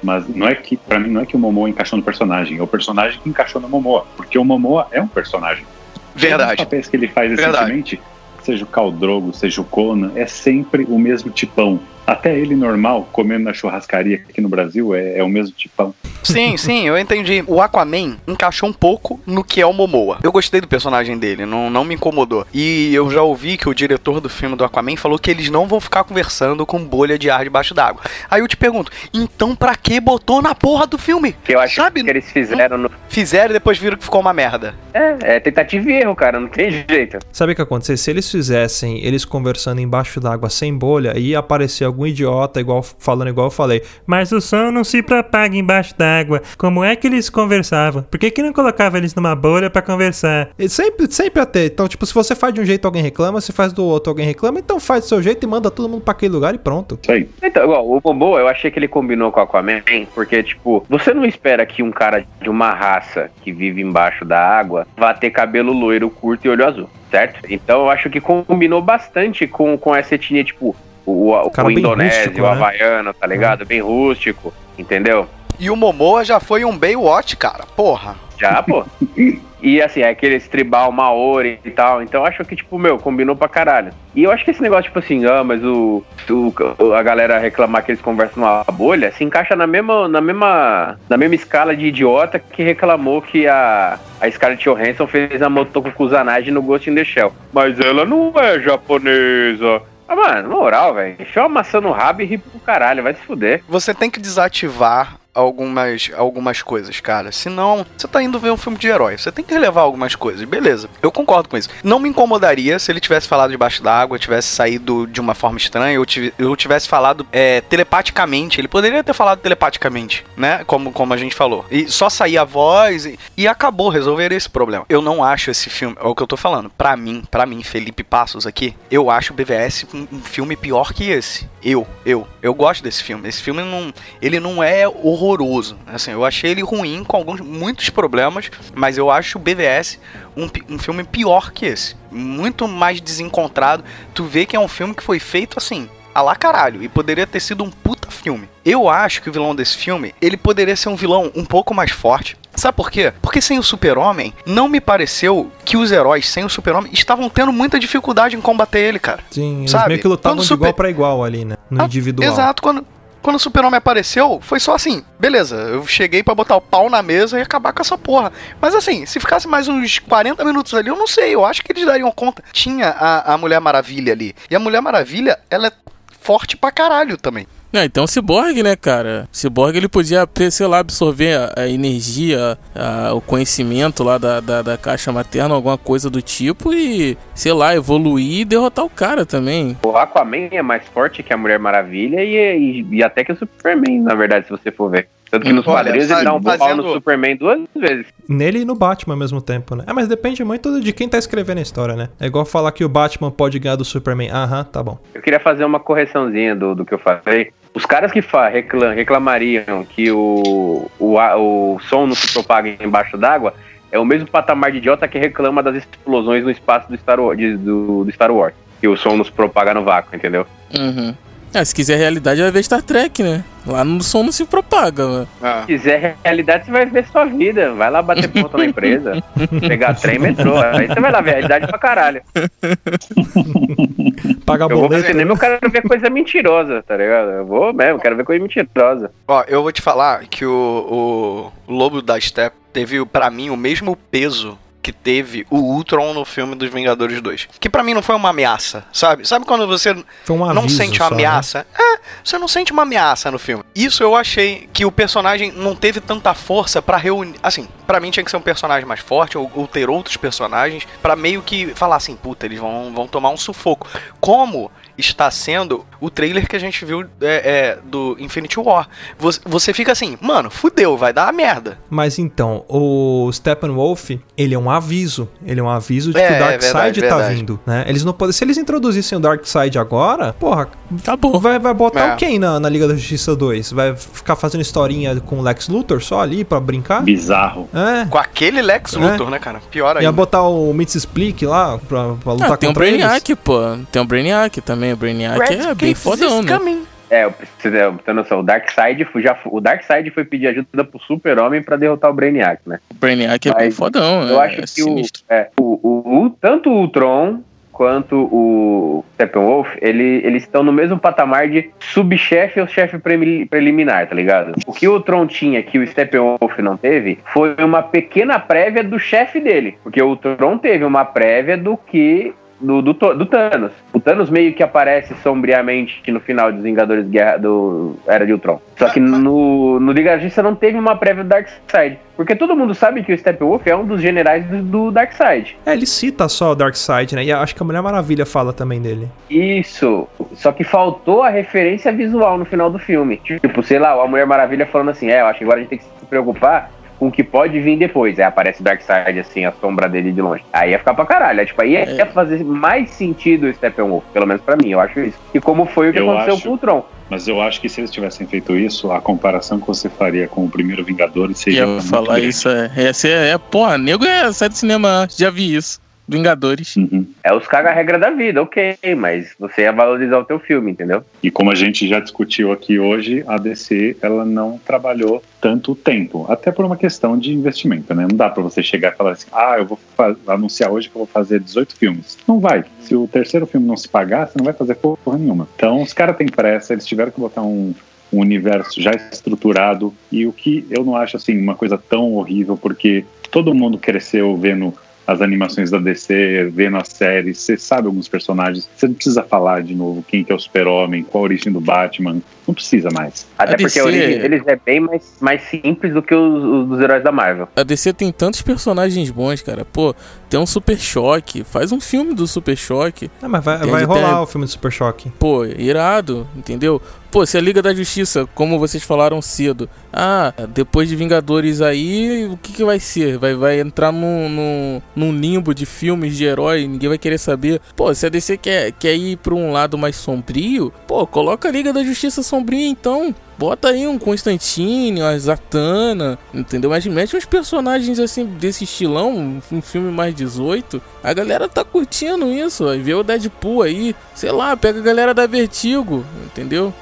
C: Mas não é que, pra mim, não é que o Momoa encaixou no personagem, é o personagem que encaixou no Momoa. Porque o Momoa é um personagem. Todos os
G: Verdade.
C: papéis que ele faz
G: Verdade.
C: recentemente, seja o Khal Drogo, seja o Conan, é sempre o mesmo tipão. Até ele normal, comendo na churrascaria aqui no Brasil, é, é o mesmo tipão.
B: Sim, sim, eu entendi. O Aquaman encaixou um pouco no que é o Momoa. Eu gostei do personagem dele, não, não me incomodou. E eu já ouvi que o diretor do filme do Aquaman falou que eles não vão ficar conversando com bolha de ar debaixo d'água. Aí eu te pergunto, então pra que botou na porra do filme?
F: Que eu acho
B: Sabe?
F: que eles fizeram no.
B: Fizeram e depois viram que ficou uma merda.
F: É, é tentativa e erro, cara, não tem jeito.
A: Sabe o que acontece? Se eles fizessem eles conversando embaixo d'água sem bolha, ia aparecer algum idiota igual falando igual eu falei. Mas o som não se propaga embaixo d'água. Como é que eles conversavam? Por que, que não colocava eles numa bolha pra conversar? E sempre, sempre até. Então, tipo, se você faz de um jeito alguém reclama, se faz do outro alguém reclama, então faz do seu jeito e manda todo mundo pra aquele lugar e pronto.
C: Isso aí.
F: Então, igual, o Momoa, eu achei que ele combinou com o Aquaman, porque, tipo, você não espera que um cara de uma raça que vive embaixo da água vá ter cabelo loiro, curto e olho azul, certo? Então eu acho que combinou bastante com, com essa etnia, tipo, o, o, o indonésio,
A: rústico,
F: o
A: né?
F: havaiano, tá ligado? Bem rústico, entendeu?
B: E o Momoa já foi um Baywatch, cara. Porra.
F: Já, pô. <laughs> E assim, é aquele tribal Maori e tal. Então eu acho que, tipo, meu, combinou pra caralho. E eu acho que esse negócio, tipo assim, ah, mas o, o- a galera reclamar que eles conversam numa bolha se encaixa na mesma, na mesma, na mesma escala de idiota que reclamou que a, a Scarlett Johansson fez a Motoko Kusanagi no Ghost in the Shell. Mas ela não é japonesa. Ah, mano, moral, velho. Enfiou a maçã no rabo e ri pro caralho, vai se fuder.
B: Você tem que desativar algumas, algumas coisas, cara. Senão, você tá indo ver um filme de herói. Você tem que relevar algumas coisas. Beleza, eu concordo com isso. Não me incomodaria se ele tivesse falado debaixo d'água, tivesse saído de uma forma estranha, ou eu tivesse falado é, telepaticamente. Ele poderia ter falado telepaticamente, né? Como, como a gente falou. E só sair a voz e, e acabou, resolver esse problema. Eu não acho esse filme, é o que eu tô falando. Pra mim, pra mim, Felipe Passos aqui, eu acho o BVS um, um filme pior que esse. Eu, eu, eu gosto desse filme. Esse filme não, ele não é horroroso. Assim, eu achei ele ruim com alguns muitos problemas, mas eu acho o BVS um, um filme pior que esse. Muito mais desencontrado. Tu vê que é um filme que foi feito assim, a lá caralho, e poderia ter sido um puta filme. Eu acho que o vilão desse filme, ele poderia ser um vilão um pouco mais forte. Sabe por quê? Porque sem o super-homem, não me pareceu que os heróis sem o super-homem estavam tendo muita dificuldade em combater ele, cara.
A: Sim, eles
B: Sabe?
A: meio que lutavam
B: Quando
A: de
B: super-
A: igual pra igual ali, né? No
B: Ah,
A: individual.
B: Exato, quando, quando o super-homem apareceu, foi só assim, beleza, eu cheguei pra botar o pau na mesa e acabar com essa porra. Mas assim, se ficasse mais uns 40 minutos ali, eu não sei, eu acho que eles dariam conta. Tinha a, a Mulher Maravilha ali. E a Mulher Maravilha, ela é forte pra caralho também.
E: Não, então o Cyborg, né, cara? O Cyborg ele podia, sei lá, absorver a, a energia, a- o conhecimento lá da, da, da caixa materna, alguma coisa do tipo e, sei lá, evoluir e derrotar o cara também.
F: O Aquaman é mais forte que a Mulher Maravilha e, e- e até que o Superman, na verdade, se você for ver. Tanto que nos
G: Olha,
F: quadrinhos ele dá um pau
G: fazendo-
F: no Superman duas vezes.
A: Nele e no Batman ao mesmo tempo, né? É, mas depende muito de quem tá escrevendo a história, né? É igual falar que o Batman pode ganhar do Superman. Aham, tá bom.
F: Eu queria fazer uma correçãozinha do, do que eu falei. Os caras que reclam- reclamariam que o, o, o som não se propaga embaixo d'água é o mesmo patamar de idiota que reclama das explosões no espaço do Star, Wars, de- do, do Star Wars. Que o som não se propaga no vácuo, entendeu?
E: Uhum. Ah, se quiser realidade, vai ver Star Trek, né? Lá no som não se propaga, mano.
G: Ah.
F: Se quiser realidade, você vai ver sua vida. Vai lá bater ponto na empresa, <laughs> pegar trem e metrô. Aí você vai lá ver realidade pra caralho. <laughs>
A: Pagar
F: Eu vou pro
A: boleto. né?
F: cinema, eu quero ver coisa mentirosa, tá ligado? Eu vou mesmo, quero ver coisa mentirosa.
B: Ó, eu vou te falar que o, o Lobo da Steppe teve, pra mim, o mesmo peso que teve o Ultron no filme dos Vingadores 2. Que pra mim não foi uma ameaça, sabe? Sabe quando você
A: um
B: não
A: aviso
B: sente uma
A: só, né?
B: ameaça? É, você não sente uma ameaça no filme. Isso eu achei que o personagem não teve tanta força pra reunir. Assim, pra mim tinha que ser um personagem mais forte ou, ou ter outros personagens pra meio que falar assim, puta, eles vão, vão tomar um sufoco. Como está sendo o trailer que a gente viu é, é, do Infinity War. Você, você fica assim, mano, fudeu, vai dar merda.
A: Mas então, o Steppenwolf, ele é um aviso. Ele é um aviso de
B: É,
A: que o
B: é
A: Darkseid
B: verdade,
A: tá
B: verdade.
A: vindo, né? Eles não podem. Se eles introduzissem o Darkseid agora, porra,
E: Acabou.
A: vai, vai botar
B: É.
A: o quem na, na Liga da Justiça 2? Vai ficar fazendo historinha com o Lex Luthor só ali pra brincar?
C: Bizarro.
A: É.
B: Com aquele Lex
A: É.
B: Luthor, né, cara? Pior
A: Ia
B: ainda.
A: botar o Mitsplick lá pra, pra lutar
E: Ah, tem o
A: contra eles?
E: Brainiac, pô. Tem o Brainiac também. O Brainiac é bem fodão, né?
F: É, eu preciso ter noção. O Darkseid foi, já, o Darkseid foi pedir ajuda pro Super-Homem pra derrotar o Brainiac, né?
E: O Brainiac é bem
F: Mas
E: fodão.
F: Eu
E: é,
F: acho
E: é
F: que o, é, o, o, o- tanto o Ultron quanto o Steppenwolf, ele, eles estão no mesmo patamar de subchefe ou chefe preliminar, tá ligado? O que o Ultron tinha que o Steppenwolf não teve foi uma pequena prévia do chefe dele. Porque o Ultron teve uma prévia do que do, do, do Thanos. O Thanos meio que aparece sombriamente no final dos Vingadores Guerra do Era de Ultron. Só que no, no Liga da Justiça não teve uma prévia do Darkseid. Porque todo mundo sabe que o Steppenwolf é um dos generais do, do Darkseid.
A: É, ele cita só o Darkseid, né? E acho que a Mulher Maravilha fala também dele.
F: Isso. Só que faltou a referência visual no final do filme. Tipo, sei lá, a Mulher Maravilha falando assim: é, eu acho que agora a gente tem que se preocupar com o que pode vir depois. Aí aparece o Darkseid, assim, a sombra dele de longe. Aí ia ficar pra caralho. Aí, tipo, aí ia,
E: É.
F: ia fazer mais sentido o Steppenwolf, pelo menos pra mim, eu acho isso. E como foi o que
C: Eu
F: aconteceu
C: acho.
F: com o Tron.
C: Mas eu acho que se eles tivessem feito isso, a comparação que você faria com o primeiro Vingadores
E: E
C: seria
E: eu
C: muito
E: falar
C: grande.
E: isso é. É, é, é porra, nego é sai do cinema, já vi isso. Vingadores.
C: Uhum.
F: É os caga-regra da vida, ok, mas você ia valorizar o teu filme, entendeu?
C: E como a gente já discutiu aqui hoje, a DC ela não trabalhou tanto tempo, até por uma questão de investimento, né? Não dá pra você chegar e falar assim, ah, eu vou anunciar hoje que eu vou fazer 18 filmes. Não vai. Se o terceiro filme não se pagar, você não vai fazer porra nenhuma. Então, os caras têm pressa, eles tiveram que botar um, um universo já estruturado e o que eu não acho assim uma coisa tão horrível, porque todo mundo cresceu vendo as animações da DC, vendo as séries, você sabe alguns personagens, você não precisa falar de novo quem que é o super-homem, qual a origem do Batman, não precisa mais.
F: Até
E: A
F: porque a
E: DC
F: origem deles é bem mais, mais simples do que os, os dos heróis da Marvel.
E: A DC tem tantos personagens bons, cara. Pô, tem um Super Choque. Faz um filme do Super Choque.
A: Ah, mas vai, vai rolar
E: ter-
A: o filme do Super Choque.
E: Pô, irado, entendeu? Pô, se a Liga da Justiça, como vocês falaram cedo, ah, depois de Vingadores aí, o que, que vai ser? Vai, vai entrar num, num, num limbo de filmes de herói, ninguém vai querer saber. Pô, se a DC quer, quer ir pra um lado mais sombrio, pô, coloca a Liga da Justiça sombria então. Bota aí um Constantine, uma Zatanna, entendeu? Mas mete uns personagens assim desse estilão, um- filme mais 18. A galera tá curtindo isso, aí vê o Deadpool aí, sei lá, pega a galera da Vertigo, entendeu?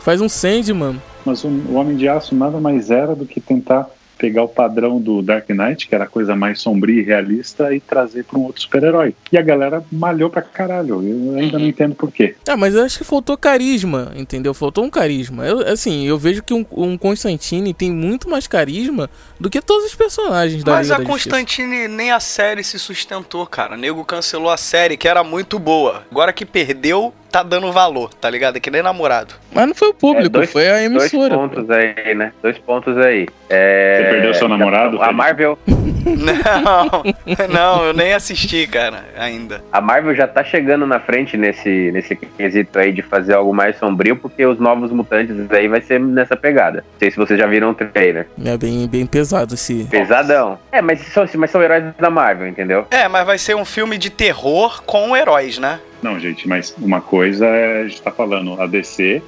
E: Faz um Sandman.
C: Mas o Homem de Aço nada mais era do que tentar pegar o padrão do Dark Knight, que era a coisa mais sombria e realista, e trazer para um outro super-herói. E a galera malhou pra caralho. Eu ainda não entendo por quê.
E: Ah, mas eu acho que faltou carisma, entendeu? Faltou um carisma. Eu, assim, eu vejo que um, um Constantine tem muito mais carisma do que todos os personagens da
B: Mas
E: Liga
B: a
E: da.
B: Constantine nem a série se sustentou, cara. O nego cancelou a série, que era muito boa. Agora que perdeu, tá dando valor, tá ligado? É que nem namorado.
E: Mas não foi o público,
F: É, dois-
E: foi a
F: Dois
E: emissora.
F: pontos aí, né? Dois pontos aí. É,
C: Você perdeu seu namorado,
F: A? Marvel,
B: Não, <laughs> não, eu nem assisti, cara, ainda.
F: a Marvel já tá chegando na frente nesse, nesse quesito aí de fazer algo mais sombrio, porque os novos mutantes aí vai ser nessa pegada. Não sei se vocês já viram o trailer.
E: É bem, bem pesado esse.
F: Pesadão. É, mas são, mas são heróis da Marvel, entendeu?
B: É, mas vai ser um filme de terror com heróis, né?
C: Não, gente, mas uma coisa é, a gente tá falando, a DC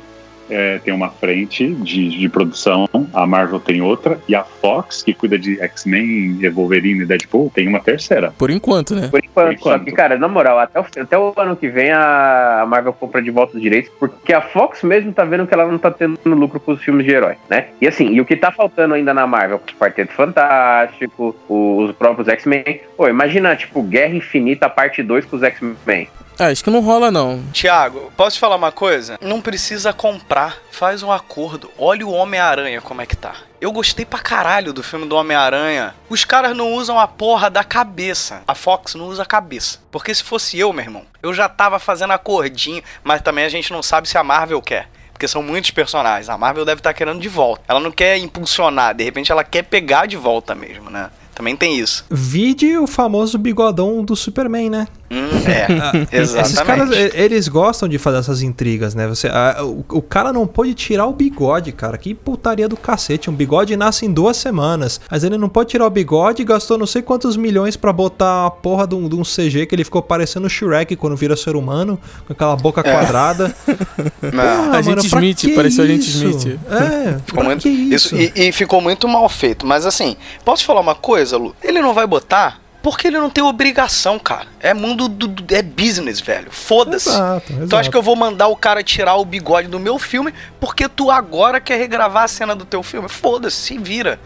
C: é, tem uma frente de, de produção, a Marvel tem outra, e a Fox, que cuida de X-Men, Wolverine e Deadpool, tem uma terceira.
E: Por enquanto, né?
F: Por enquanto.
C: Por enquanto.
F: Só que, cara, na moral, até o, até o ano que vem a Marvel compra de volta os direitos, porque a Fox mesmo tá vendo que ela não tá tendo lucro com os filmes de herói, né? E assim, e o que tá faltando ainda na Marvel? O Quarteto Fantástico, os próprios X-Men. Pô, imagina, tipo, Guerra Infinita parte 2 com os X-Men.
E: Ah, acho que não rola, não.
B: Tiago, posso te falar uma coisa? Não precisa comprar, faz um acordo. Olha o Homem-Aranha como é que tá. Eu gostei pra caralho do filme do Homem-Aranha. Os caras não usam a porra da cabeça. A Fox não usa a cabeça. Porque se fosse eu, meu irmão, eu já tava fazendo acordinho, mas também a gente não sabe se a Marvel quer. Porque são muitos personagens. A Marvel deve estar querendo de volta. Ela não quer impulsionar, de repente ela quer pegar de volta mesmo, né? Também tem isso.
A: Vide o famoso bigodão do Superman, né?
B: Hum, é, exatamente. <laughs> <laughs>
A: Esses caras, eles gostam de fazer essas intrigas, né? Você, a- o, o cara não pode tirar o bigode, cara. Que putaria do cacete. Um bigode nasce em duas semanas. Mas ele não pode tirar o bigode e gastou não sei quantos milhões pra botar a porra de um, de um CG que ele ficou parecendo o Shrek quando vira ser humano, com aquela boca quadrada. <laughs>
B: Não.
A: Ah,
E: Agente
A: mano,
E: Smith, pareceu Agente
A: isso?
E: Smith.
A: É,
B: Ficou muito,
A: que isso?
B: isso, e, e ficou muito mal feito. Mas assim, posso falar uma coisa, Lu? Ele não vai botar porque ele não tem obrigação, cara. É mundo do. é business, velho. Foda-se. Tu acha
A: exato.
B: que eu vou mandar o cara tirar o bigode do meu filme porque tu agora quer regravar a cena do teu filme? Foda-se, se vira.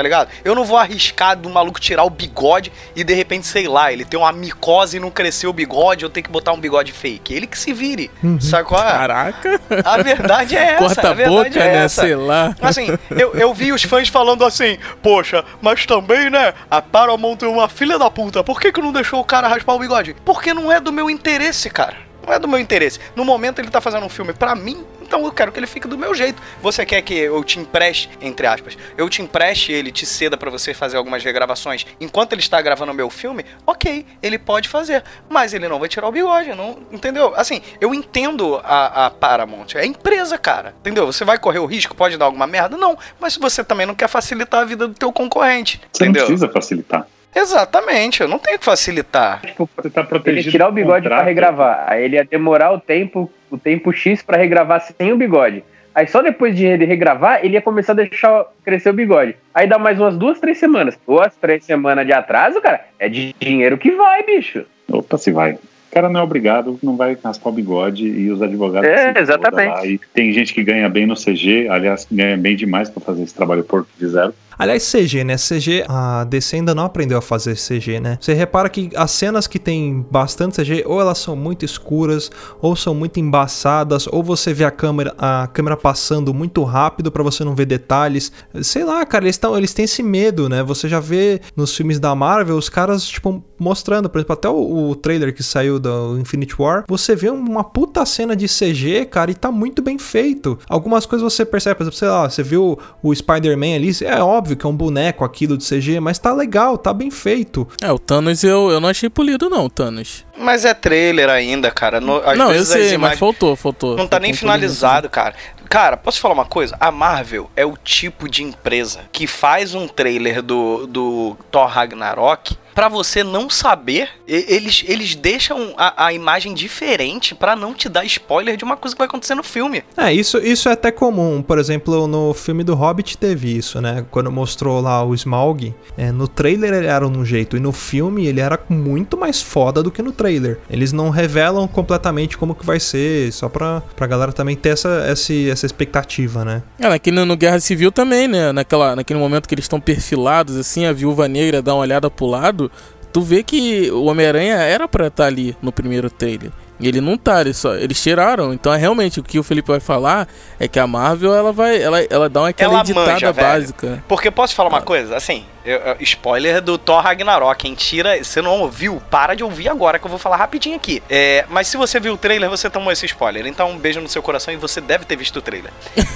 B: Tá ligado? Eu não vou arriscar do maluco tirar o bigode e de repente, sei lá, ele tem uma micose e não cresceu o bigode, eu tenho que botar um bigode fake. Ele que se vire. Sabe qual é?
E: Caraca.
B: A verdade é <laughs> essa.
E: Corta
B: a
E: boca,
B: é
E: né?
B: essa.
E: Sei lá.
B: Assim, eu, eu vi os fãs falando assim, poxa, mas também, né, a Paramount é uma filha da puta, por que que não deixou o cara raspar o bigode? Porque não é do meu interesse, cara. Não é do meu interesse. No momento ele tá fazendo um filme pra mim, então eu quero que ele fique do meu jeito. Você quer que eu te empreste, entre aspas, eu te empreste ele, te ceda pra você fazer algumas regravações enquanto ele está gravando o meu filme? Ok, ele pode fazer, mas ele não vai tirar o bigode, não, entendeu? Assim, eu entendo a, a Paramount, é empresa, cara, entendeu? Você vai correr o risco, pode dar alguma merda? Não, mas você também não quer facilitar a vida do teu concorrente,
C: Você
B: entendeu?
C: não precisa facilitar.
B: Exatamente, eu não tenho que facilitar.
C: Tipo, você tá
F: Ele
C: protegido.
F: ia tirar o bigode pra
C: contrato.
F: regravar. Aí ele ia demorar o tempo, o tempo X pra regravar sem o bigode. Aí só depois de ele regravar, ele ia começar a deixar crescer o bigode. Aí dá mais umas duas, três semanas. Duas, três semanas de atraso, cara, é de dinheiro que vai, bicho.
C: Opa, se vai. O cara não é obrigado, não vai raspar o bigode e os advogados.
F: É, exatamente.
C: E tem gente que ganha bem no CG, aliás, ganha bem demais pra fazer esse trabalho porco que fizeram.
A: Aliás, CG, né? CG, a DC ainda não aprendeu a fazer CG, né? Você repara que as cenas que tem bastante CG, ou elas são muito escuras, ou são muito embaçadas, ou você vê a câmera, a câmera passando muito rápido pra você não ver detalhes. Sei lá, cara, eles, tão, eles têm esse medo, né? Você já vê nos filmes da Marvel os caras, tipo, mostrando, por exemplo, até o, o trailer que saiu do Infinity War, você vê uma puta cena de CG, cara, e tá muito bem feito. Algumas coisas você percebe, por exemplo, sei lá, você viu o Spider-Man ali, é óbvio que é um boneco aquilo de CG, mas tá legal, tá bem feito.
E: É, o Thanos eu, eu não achei polido, não, o Thanos.
B: Mas é trailer ainda, cara. No,
E: não, eu sei, mas
B: imagens-
E: faltou, faltou.
B: Não tá
E: Faltou
B: nem finalizado, cara. Cara, posso falar uma coisa? A Marvel é o tipo de empresa que faz um trailer do, do Thor Ragnarok pra você não saber. Eles, eles deixam a, a imagem diferente pra não te dar spoiler de uma coisa que vai acontecer no filme.
A: É, isso, isso é até comum. Por exemplo, no filme do Hobbit teve isso, né? Quando mostrou lá o Smaug, é, no trailer ele era um jeito, e no filme ele era muito mais foda do que no trailer. Eles não revelam completamente como que vai ser, só pra, pra galera também ter essa, essa, essa expectativa, né?
E: É, naquele, no Guerra Civil também, né? Naquela, naquele momento que eles estão perfilados, assim, a viúva negra dá uma olhada pro lado, tu vê que o Homem-Aranha era pra estar ali no primeiro trailer. Ele não tá, eles, só, eles tiraram. Então é realmente o que o Felipe vai falar é que a Marvel ela vai. Ela, ela dá uma aquela
B: Ela
E: editada
B: manja, velho.
E: básica.
B: Porque posso falar uma coisa? Assim, eu- eu- spoiler do Thor Ragnarok. Quem tira, você não ouviu, para de ouvir agora que eu vou falar rapidinho aqui. É, mas se você viu o trailer, você tomou esse spoiler. Então um beijo no seu coração e você deve ter visto o trailer.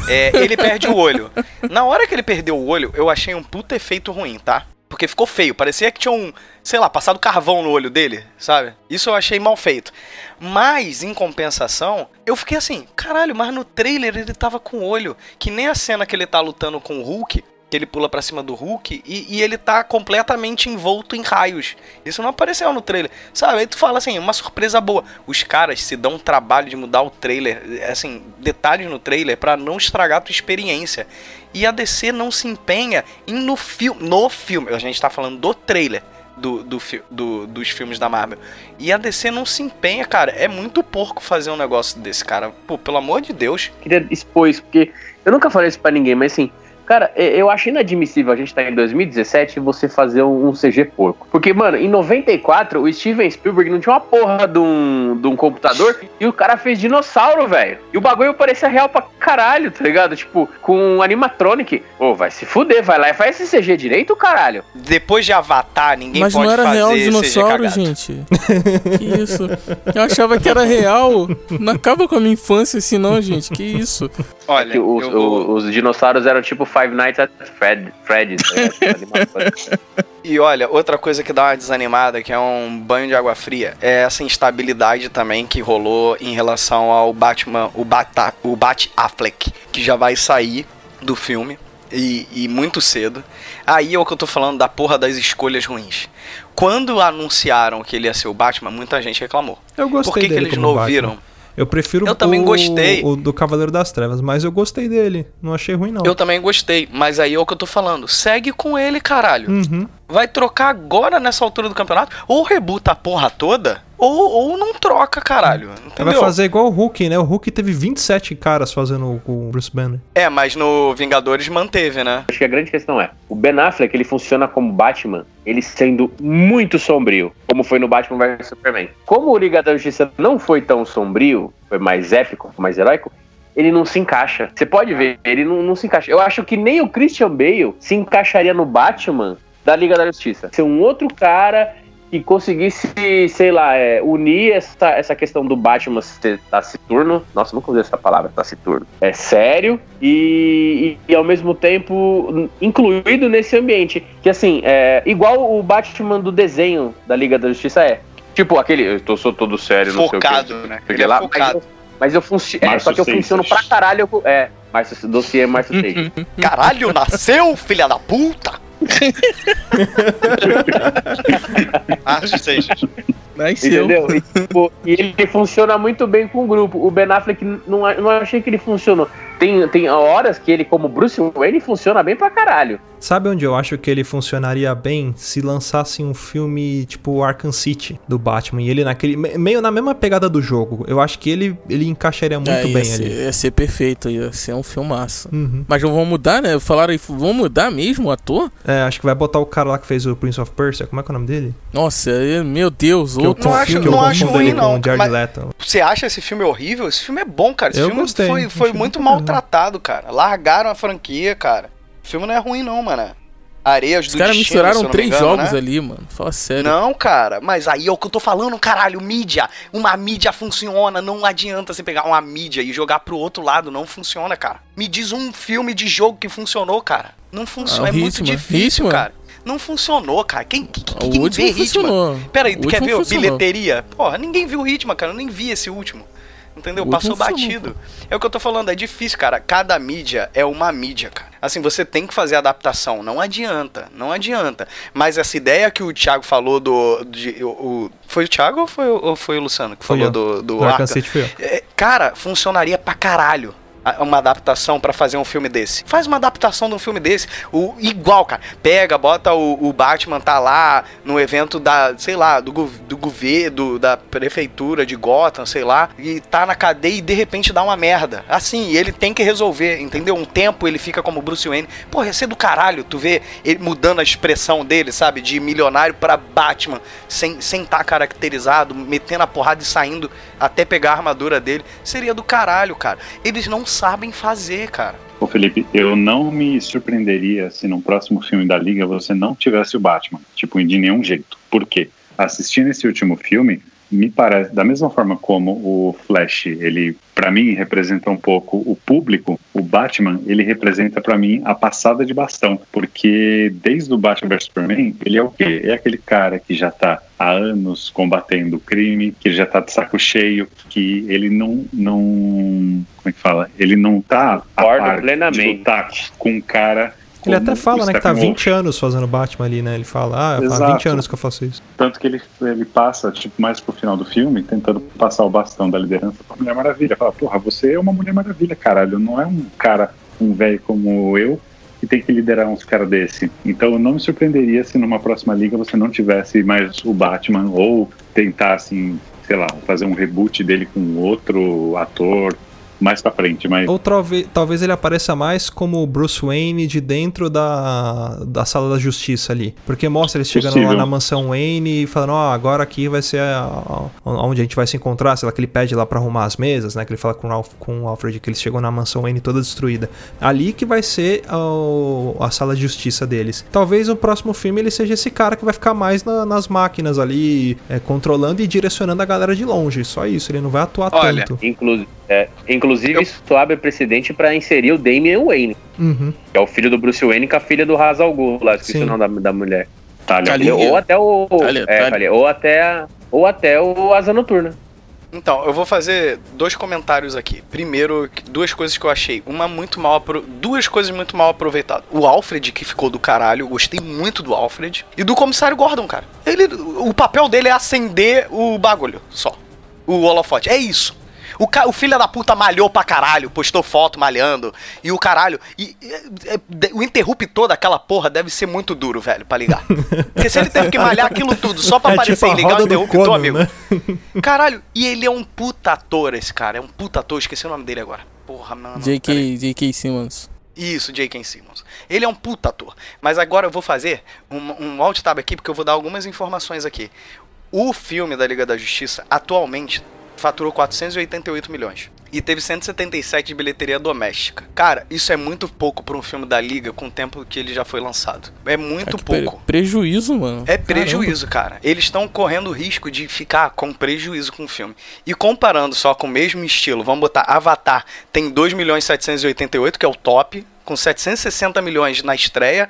B: É, ele <laughs> perde o olho. Na hora que ele perdeu o olho, eu achei um puta efeito ruim, tá? Porque ficou feio. Parecia que tinha um, sei lá, passado carvão no olho dele, sabe? Isso eu achei mal feito. Mas, em compensação, eu fiquei assim, caralho, mas no trailer ele tava com o olho. Que nem a cena que ele tá lutando com o Hulk, que ele pula pra cima do Hulk e, e ele tá completamente envolto em raios. Isso não apareceu no trailer. Sabe? Aí tu fala assim, uma surpresa boa. Os caras se dão um trabalho de mudar o trailer, assim, detalhes no trailer pra não estragar a tua experiência. E a DC não se empenha em no filme, no filme, a gente tá falando do trailer. Do, do, do- dos filmes da Marvel. E a DC não se empenha, cara. É muito porco fazer um negócio desse, cara. Pô, pelo amor de Deus.
F: Queria expor isso, porque eu nunca falei isso pra ninguém, mas assim, Cara, eu acho inadmissível a gente tá em 2017 e você fazer um, CG porco. Porque, mano, em 94, o Steven Spielberg não tinha uma porra de um, de um computador e o cara fez dinossauro, velho. E o bagulho parecia real pra caralho, tá ligado? Tipo, com animatronic. Ô, vai se fuder, vai lá e faz esse CG direito, caralho.
B: Depois de Avatar, ninguém
E: Mas
B: pode
E: não era
B: fazer
E: real o dinossauro, gente. <laughs> que isso? Eu achava que era real. Não acaba com a minha infância assim, não, gente. Que isso?
B: Olha,
F: Que os,
B: vou-
F: os dinossauros eram tipo Five Nights at Fred, Freddy's, tá? Animatronic. <laughs>
B: E olha, outra coisa que dá uma desanimada, que é um banho de água fria, é essa instabilidade também que rolou em relação ao Batman, o, Bata, o Bat Affleck, que já vai sair do filme. E, e muito cedo. Aí é o que eu tô falando da porra das escolhas ruins. Quando anunciaram que ele ia ser o Batman, muita gente reclamou.
A: Eu gostei
B: Por que, que eles
A: como
B: não
A: Batman.
B: ouviram?
A: Eu prefiro
B: Eu também
A: o,
B: gostei.
A: o do Cavaleiro das Trevas, mas eu gostei dele. Não achei ruim, não.
B: Eu também gostei, mas aí é o que eu tô falando. Segue com ele, caralho.
A: Uhum.
B: Vai trocar agora nessa altura do campeonato? Ou rebuta a porra toda, ou, ou não troca, caralho. Entendeu?
A: Vai fazer igual o Hulk, né? O Hulk teve 27 caras fazendo o o Bruce Banner.
B: É, mas no Vingadores manteve, né?
F: Acho que a grande questão é, o Ben Affleck, ele funciona como Batman, ele sendo muito sombrio, como foi no Batman vs Superman. Como o Liga da Justiça não foi tão sombrio, foi mais épico, mais heróico, ele não se encaixa. Você pode ver, ele não, não se encaixa. Eu acho que nem o Christian Bale se encaixaria no Batman da Liga da Justiça. Ser um outro cara que conseguisse, sei lá, é, unir essa, essa questão do Batman ser taciturno. Nossa, nunca usei essa palavra, taciturno. É sério e, e, e, ao mesmo tempo incluído nesse ambiente. Que assim, é igual o Batman do desenho da Liga da Justiça é. Tipo, aquele. Eu tô, sou todo sério, não
B: Focado,
F: sei o que.
B: né?
F: sei
B: Ele
F: o que
B: é
F: lá,
B: focado.
F: Mas, mas eu funciono. É, só que eu
C: Seixas.
F: funciono pra caralho. com- É, Márcio, dossiê Márcio Seixas.
B: Caralho, nasceu, filha da puta!
G: Márcio Seixas.
E: Nasceu.
F: Entendeu? E, tipo, e ele funciona muito bem com o grupo. O Ben Affleck não, não achei que ele funcionou. Tem, tem horas que ele, como Bruce Wayne, funciona bem pra caralho.
A: Sabe onde eu acho que ele funcionaria bem? Se lançassem um filme tipo Arkham City do Batman e ele naquele me- meio na mesma pegada do jogo. Eu acho que ele ele encaixaria muito
E: É,
A: bem
E: ser,
A: ali.
E: Ia ser perfeito, ia ser um filmaço.
A: Uhum.
E: Mas não vão mudar, né? Falaram aí, vão mudar mesmo o ator?
A: É, acho que vai botar o cara lá que fez o Prince of Persia. Como é que é o nome dele?
E: Nossa, é- meu Deus,
A: Que eu
E: outro
B: não acho-
E: filme.
A: que eu
B: não acho ruim, não,
A: Jared Leto.
B: Você acha esse filme horrível? Esse filme é bom, cara. Esse
A: Eu
B: filme
A: gostei,
B: foi, foi muito
A: pra
B: maltratado, cara. Largaram a franquia, cara. O filme não é ruim, não, mano. Areias
E: Os
B: do
E: caras
B: se eu
E: misturaram três
B: engano,
E: jogos
B: né?
E: ali, mano. Fala sério.
B: Não, cara, mas aí é o que eu tô falando, caralho, mídia. Uma mídia funciona, não adianta você pegar uma mídia e jogar pro outro lado, não funciona, cara. Me diz um filme de jogo que funcionou, cara. Não funciona,
E: Ah,
B: é muito difícil,
E: Hitman.
B: cara. Não funcionou, cara. Quem, quem, quem,
E: o
B: vê Hitman?
E: funcionou.
B: Pera aí,
E: O
B: quer ver
E: funcionou.
B: bilheteria? Porra, ninguém viu o Hitman, cara. Eu nem vi esse último. Entendeu? Passou batido. É o que eu tô falando, é difícil, cara. Cada mídia é uma mídia, cara. Assim, você tem que fazer adaptação. Não adianta, não adianta. Mas essa ideia que o Thiago falou do. de- o, foi o Thiago ou foi, o- ou foi o Luciano que
A: Foi
B: falou
A: eu.
B: do, do
A: Arkham? City foi eu.
B: É, cara, funcionaria pra caralho uma adaptação pra fazer um filme desse. Faz uma adaptação de um filme desse. O, igual, cara. Pega, bota o, o Batman tá lá no evento da, sei lá, do, do governo, da prefeitura de Gotham, sei lá, e tá na cadeia e de repente dá uma merda. Assim, ele tem que resolver, entendeu? Um tempo ele fica como Bruce Wayne. Porra, ia ser do caralho, tu vê ele mudando a expressão dele, sabe? De milionário pra Batman, sem sem estar caracterizado, metendo a porrada e saindo até pegar a armadura dele. Seria do caralho, cara. Eles não sabem fazer, cara.
C: Ô Felipe, eu não me surpreenderia se no próximo filme da Liga você não tivesse o Batman, tipo, de nenhum jeito. Por quê? Assistindo esse último filme, me parece, da mesma forma como o Flash, ele, para mim, representa um pouco o público, o Batman, ele representa para mim a passada de bastão, porque desde o Batman vs Superman, ele é o quê? É aquele cara que já tá há anos combatendo o crime, que já tá de saco cheio, que ele não, não como é que fala? Ele não tá a par de
F: plenamente.
C: lutar com um cara
A: Ele até fala, né, que tá
C: Steppenwolf.
A: 20 anos fazendo Batman ali, né? Ele fala, ah, faz
C: Exato.
A: 20 anos que eu faço isso.
C: Tanto que ele, ele passa, tipo, mais pro final do filme, tentando passar o bastão da liderança pra Mulher Maravilha. Fala, porra, você é uma Mulher Maravilha, caralho. Não é um cara, um velho como eu, que tem que liderar uns caras desse. Então eu não me surpreenderia se numa próxima liga você não tivesse mais o Batman, ou tentar, assim, sei lá, fazer um reboot dele com outro ator. Mais pra frente, mas.
A: Ou talvez, talvez ele apareça mais como o Bruce Wayne de dentro da, da sala da justiça ali. Porque mostra eles chegando lá
C: Possível.
A: na mansão Wayne e falando, ó, agora aqui vai ser a- a- onde a gente vai se encontrar, sei lá, que ele pede lá pra arrumar as mesas, né? Que ele fala com o, Alf- com o Alfred que eles chegam na mansão Wayne toda destruída. Ali que vai ser o- a sala de justiça deles. Talvez o próximo filme ele seja esse cara que vai ficar mais na- nas máquinas ali, é, controlando e direcionando a galera de longe. Só isso, ele não vai atuar
B: Olha,
A: tanto.
F: Inclu é, inclusive,
B: Eu-
F: isso abre precedente pra inserir o Damian Wayne,
A: Uhum.
F: que é o filho do Bruce Wayne com a filha do Ra's al Ghul, lá, esqueci
A: Sim.
F: o nome da, da mulher.
E: Talia.
F: Ou até o...
E: Talia,
F: é,
E: Talia.
F: Ou até a- ou até o Asa Noturna.
B: Então, eu vou fazer dois comentários aqui. Primeiro, duas coisas que eu achei. Uma muito mal apro... duas coisas muito mal aproveitadas. O Alfred, que ficou do caralho, eu gostei muito do Alfred. E do comissário Gordon, cara. Ele, o papel dele é acender o bagulho, só. O holofote. É isso. O, ca... o filho da puta malhou pra caralho, postou foto malhando. E o caralho. E, e- é- de- o interruptor daquela porra deve ser muito duro, velho, pra ligar. Porque se ele teve que malhar aquilo tudo só pra
A: É
B: aparecer
A: tipo
B: e ligar o interruptor,
A: Conan,
B: amigo.
A: né?
B: Caralho, e ele é um puta ator, esse cara. É um puta ator, esqueci o nome dele agora. Porra, mano.
E: J.K. J.K. Simmons.
B: Isso, J.K. Simmons. Ele é um puta ator. Mas agora eu vou fazer um, um alt tab aqui, porque eu vou dar algumas informações aqui. O filme da Liga da Justiça, atualmente, faturou 488 milhões. E teve 177 de bilheteria doméstica. Cara, isso é muito pouco pra um filme da Liga com o tempo que ele já foi lançado. É muito
E: pre-
B: pouco.
E: prejuízo, mano.
B: É prejuízo, cara. Eles estão correndo o risco de ficar com prejuízo com o filme. E comparando só com o mesmo estilo, vamos botar Avatar, tem 2 milhões e 788, que é o top, com 760 milhões na estreia.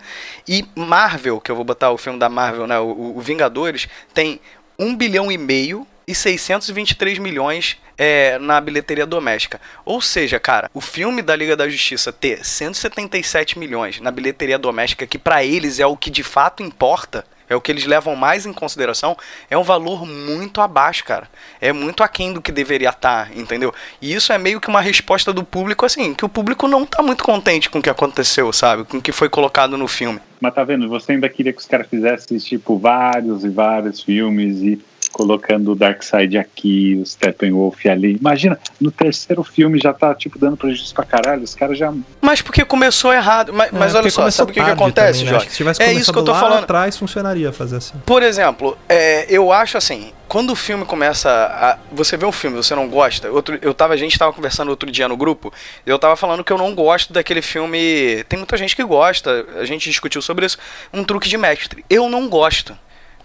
B: E Marvel, que eu vou botar o filme da Marvel, né, o, o Vingadores, tem 1 bilhão e meio e 623 milhões é, na bilheteria doméstica. Ou seja, cara, o filme da Liga da Justiça ter 177 milhões na bilheteria doméstica, que pra eles é o que de fato importa, é o que eles levam mais em consideração, é um valor muito abaixo, cara. É muito aquém do que deveria estar, entendeu? E isso é meio que uma resposta do público, assim, que o público não tá muito contente com o que aconteceu, sabe? Com o que foi colocado no filme.
C: Mas tá vendo, você ainda queria que os caras fizessem, tipo, vários e vários filmes e colocando o Darkseid aqui, o Steppenwolf ali. Imagina, no terceiro filme já tá, tipo, dando prejuízo pra caralho, os caras já...
B: Mas porque começou errado. Mas, mas
A: É,
B: olha
A: porque
B: só, sabe o que, que acontece,
A: também, né?
B: Jorge?
A: que se tivesse
B: É isso que eu tô falando.
A: atrás, funcionaria fazer assim.
B: Por exemplo, é, eu acho assim, quando o filme começa a. Você vê um filme, você não gosta. Outro, eu tava, a gente tava conversando outro dia no grupo, e eu tava falando que eu não gosto daquele filme. Tem muita gente que gosta, a gente discutiu sobre isso. Um truque de mestre. Eu não gosto.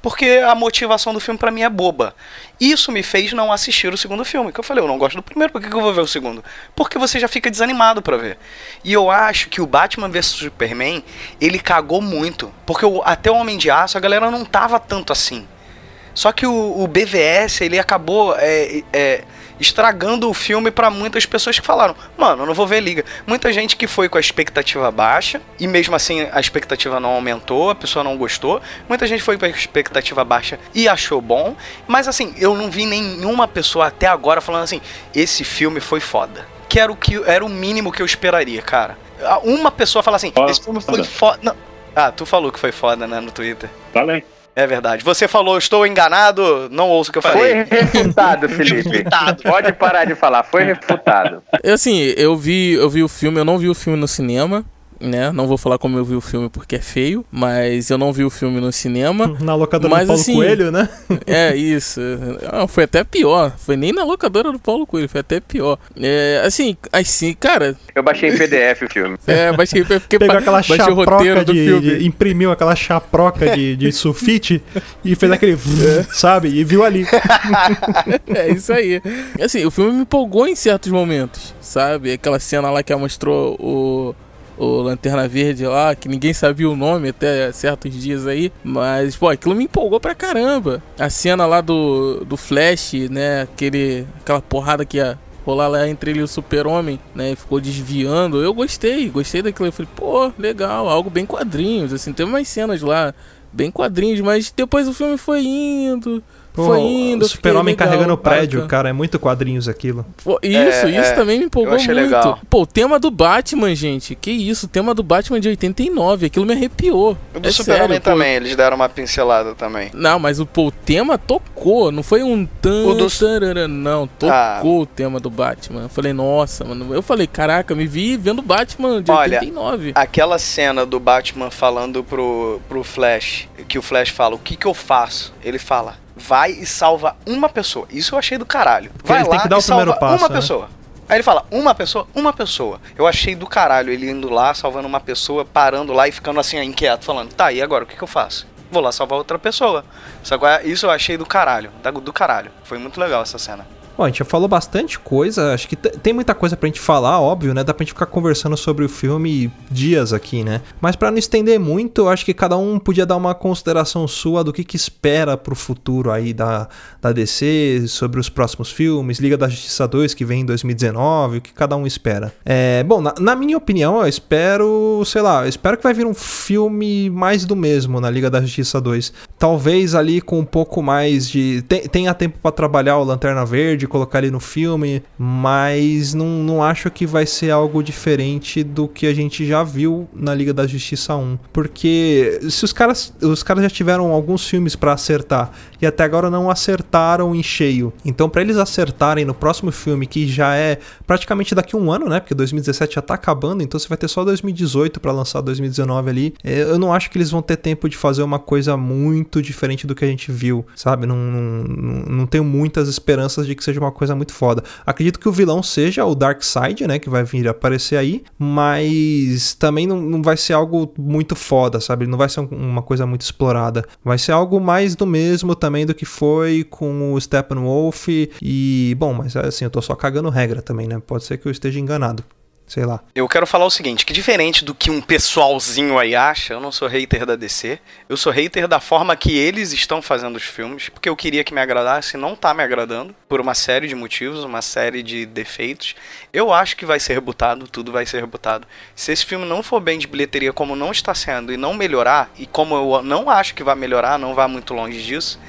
B: Porque a motivação do filme pra mim é boba. Isso me fez não assistir o segundo filme. Que eu falei, eu não gosto do primeiro, por que, eu vou ver o segundo? Porque você já fica desanimado pra ver. E eu acho que o Batman vs Superman, ele cagou muito. Porque o- até o Homem de Aço a galera não tava tanto assim. Só que o, o BVS, ele acabou é, é, estragando o filme pra muitas pessoas que falaram: Mano, eu não vou ver Liga. Muita gente que foi com a expectativa baixa, e mesmo assim a expectativa não aumentou, a pessoa não gostou. Muita gente foi com a expectativa baixa e achou bom. Mas assim, eu não vi nenhuma pessoa até agora falando assim: Esse filme foi foda. Que era o, que, era o mínimo que eu esperaria, cara. Uma pessoa fala assim. Esse filme foi foda. Não. Ah, tu falou que foi foda, né, no Twitter.
C: Falei.
B: É verdade. Você falou, estou enganado, não ouço o que eu
F: Foi
B: falei.
F: refutado, <laughs> Felipe. Pode parar de falar, foi refutado.
E: Eu, assim, eu vi, eu vi o filme, eu não vi o filme no cinema, né? Não vou falar como eu vi o filme porque é feio, mas eu não vi o filme no cinema. <laughs>
A: Na locadora
E: Mas,
A: do Paulo
E: assim,
A: Coelho, né? <laughs>
E: É, isso. Não, foi até pior. Foi nem na locadora do Paulo Coelho, foi até pior. É, assim, assim, cara,
F: Eu baixei em PDF o filme. <laughs>
E: é, baixei, fiquei
A: Pegou
E: pa-
A: aquela
E: baixei o roteiro
A: chaproca
E: do
A: de,
E: filme.
A: de- Imprimiu aquela chaproca de, de sulfite e fez aquele.
E: É.
A: sabe? E viu ali.
E: É isso aí. Assim, o filme me empolgou em certos momentos, sabe? Aquela cena lá que ela mostrou o, o Lanterna Verde lá, que ninguém sabia o nome até certos dias aí. Mas, pô, aquilo me empolgou pra caramba. A cena lá do, do Flash, né? Aquele, aquela porrada que ia rolar lá entre ele e o Super-Homem, né? Ficou desviando. Eu gostei, gostei daquilo. Eu falei, pô, legal, algo bem quadrinhos, assim. Tem umas cenas lá bem quadrinhos, mas depois o filme foi indo
A: Pô,
E: Foi indo,
A: O super-homem carregando o prédio,
E: bacana.
A: cara, é muito quadrinhos aquilo.
E: Pô, Isso,
B: É,
E: isso
B: é,
E: também me empolgou
B: eu achei
E: muito.
B: legal.
E: Pô, o tema do Batman, gente. Que isso, o tema do Batman de 89. Aquilo me arrepiou.
B: O do
E: é
B: Super-Homem também, eles deram uma pincelada também.
E: Não, mas o, pô, o tema tocou, não foi um tan,
B: O do-
E: tarará, não, tocou
B: Ah.
E: o tema do Batman. Eu falei, nossa, mano, eu falei, caraca, me vi vendo Batman de
B: Olha,
E: 89.
B: Aquela cena do Batman falando pro, pro Flash, que o Flash fala, o que que eu faço? Ele fala, vai e salva uma pessoa. Isso eu achei do caralho. Vai lá e salva
A: passo,
B: uma
A: né?
B: pessoa. Aí ele fala, uma pessoa, uma pessoa. Eu achei do caralho ele indo lá, salvando uma pessoa, parando lá e ficando assim, inquieto, falando, tá, e agora, o que que eu faço? Vou lá salvar outra pessoa. É, isso eu achei do caralho, da- do caralho. Foi muito legal essa cena.
A: Bom, a gente já falou bastante coisa, acho que te- tem muita coisa pra gente falar, óbvio, né? Dá pra gente ficar conversando sobre o filme dias aqui, né? Mas pra não estender muito, acho que cada um podia dar uma consideração sua do que, que espera pro futuro aí da, da DC, sobre os próximos filmes, Liga da Justiça 2 que vem em 2019, o que cada um espera. É, bom, na, na minha opinião, eu espero, sei lá, eu espero que vai vir um filme mais do mesmo na Liga da Justiça 2. Talvez ali com um pouco mais de. Tenha tempo pra trabalhar o Lanterna Verde, colocar ele no filme, mas não, não acho que vai ser algo diferente do que a gente já viu na Liga da Justiça 1. Porque se os caras, os caras já tiveram alguns filmes pra acertar e até agora não acertaram em cheio. Então, pra eles acertarem no próximo filme, que já é praticamente daqui a um ano, né? Porque 2017 já tá acabando, então você vai ter só 2018 pra lançar 2019 ali. É, Eu não acho que eles vão ter tempo de fazer uma coisa muito diferente do que a gente viu, sabe? Não, não, não tenho muitas esperanças de que seja uma coisa muito foda. Acredito que o vilão seja o Darkseid, né? Que vai vir aparecer aí, mas também não, não vai ser algo muito foda, sabe? Não vai ser um- uma coisa muito explorada. Vai ser algo mais do mesmo também do que foi com o Steppenwolf e, bom, mas assim, eu tô só cagando regra também, né? Pode ser que eu esteja enganado. Sei lá.
B: Eu quero falar o seguinte, que diferente do que um pessoalzinho aí acha, eu não sou hater da DC, eu sou hater da forma que eles estão fazendo os filmes, porque eu queria que me agradasse não tá me agradando, por uma série de motivos, uma série de defeitos. Eu acho que vai ser rebutado, tudo vai ser rebutado. Se esse filme não for bem de bilheteria como não está sendo e não melhorar, e como eu não acho que vai melhorar, não vai muito longe disso,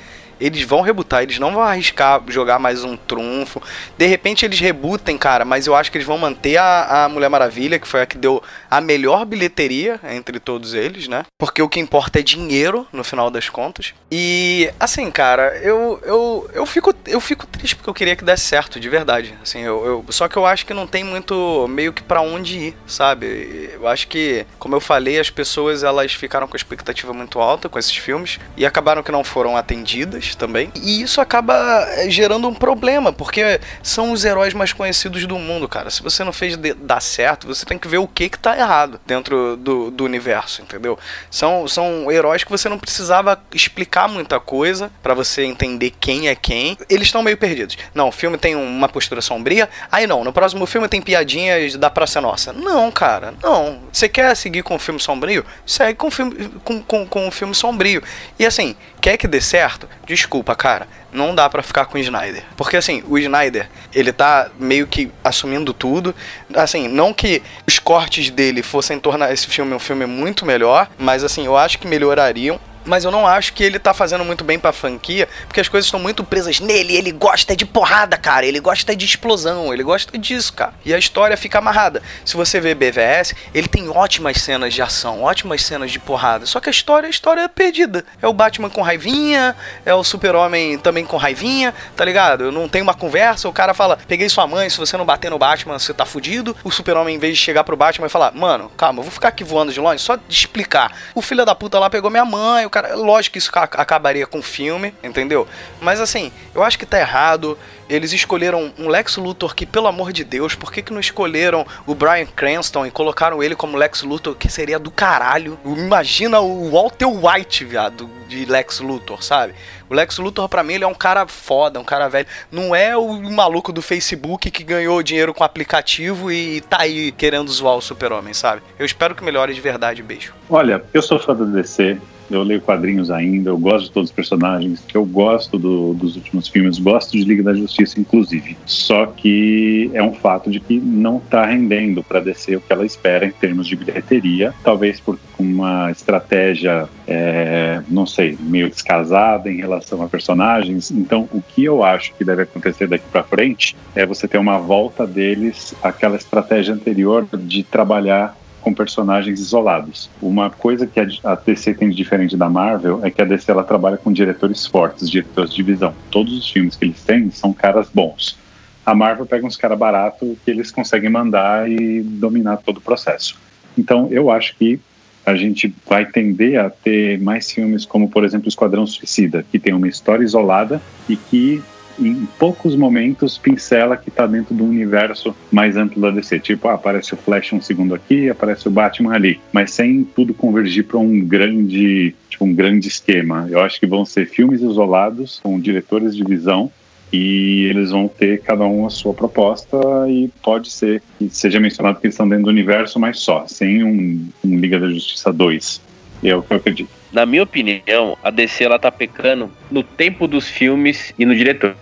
B: eles vão rebutar, eles não vão arriscar jogar mais um trunfo. De repente eles rebutem, cara, mas eu acho que eles vão manter a, a Mulher Maravilha, que foi a que deu a melhor bilheteria entre todos eles, né? Porque o que importa é dinheiro, no final das contas. E, assim, cara, eu, eu, eu, fico, eu fico triste porque eu queria que desse certo, de verdade. Assim, eu, eu, só que eu acho que não tem muito meio que pra onde ir, sabe? Eu acho que, como eu falei, as pessoas elas ficaram com a expectativa muito alta com esses filmes e acabaram que não foram atendidas também. E isso acaba eh, gerando um problema, porque são os heróis mais conhecidos do mundo, cara. Se você não fez dar certo, você tem que ver o que que tá errado dentro do, do universo, entendeu? São, são heróis que você não precisava explicar muita coisa pra você entender quem é quem. Eles estão meio perdidos. Não, o filme tem uma postura sombria. Aí não, no próximo filme tem piadinhas da Praça Nossa. Não, cara, não. Você quer seguir com o filme sombrio? Segue com o filme, com, com, com o filme sombrio. E assim, quer que dê certo? Desculpa, cara. Não dá pra ficar com o Snyder. Porque assim, o Snyder, ele tá meio que assumindo tudo. Assim, não que os cortes dele fossem tornar esse filme um filme muito melhor, mas assim, eu acho que melhorariam. Mas eu não acho que ele tá fazendo muito bem pra franquia, porque as coisas estão muito presas nele. Ele gosta de porrada, cara. Ele gosta de explosão. Ele gosta disso, cara. E a história fica amarrada. Se você vê BVS, ele tem ótimas cenas de ação, ótimas cenas de porrada. Só que a história, a história é perdida. É o Batman com raivinha, é o Super-Homem também com raivinha, tá ligado? Não tem uma conversa, o cara fala: peguei sua mãe, se você não bater no Batman, você tá fudido. O Super-Homem, em vez de chegar pro Batman e falar: mano, calma, eu vou ficar aqui voando de longe, só de explicar. O filho da puta lá pegou minha mãe, o cara. Lógico que isso ca- acabaria com o filme, entendeu? Mas assim, eu acho que tá errado. Eles escolheram um Lex Luthor que, pelo amor de Deus, por que, que não escolheram o Bryan Cranston e colocaram ele como Lex Luthor, que seria do caralho? Imagina o Walter White, viado, de Lex Luthor, sabe? O Lex Luthor, pra mim, ele é um cara foda, um cara velho. Não é o maluco do Facebook que ganhou dinheiro com aplicativo e tá aí querendo zoar o super-homem, sabe? Eu espero que melhore de verdade, beijo.
C: Olha, eu sou fã da DC. Eu leio quadrinhos ainda, eu gosto de todos os personagens, eu gosto do, dos últimos filmes, gosto de Liga da Justiça, inclusive. Só que é um fato de que não está rendendo para descer o que ela espera em termos de bilheteria, talvez por uma estratégia, é, não sei, meio descasada em relação a personagens. Então, o que eu acho que deve acontecer daqui para frente é você ter uma volta deles àquela estratégia anterior de trabalhar com personagens isolados. Uma coisa que a DC tem de diferente da Marvel é que a DC ela trabalha com diretores fortes, diretores de visão. Todos os filmes que eles têm são caras bons. A Marvel pega uns caras baratos que eles conseguem mandar e dominar todo o processo. Então, eu acho que a gente vai tender a ter mais filmes como, por exemplo, Esquadrão Suicida, que tem uma história isolada e que em poucos momentos pincela que está dentro do universo mais amplo da DC. Tipo, ah, aparece o Flash um segundo aqui, aparece o Batman ali, mas sem tudo convergir para um grande, tipo, um grande esquema. Eu acho que vão ser filmes isolados com diretores de visão e eles vão ter cada um a sua proposta e pode ser que seja mencionado que eles estão dentro do universo, mas só, sem um, um Liga da Justiça 2. É o que eu acredito
F: na minha opinião, a DC ela tá pecando no tempo dos filmes e no diretor,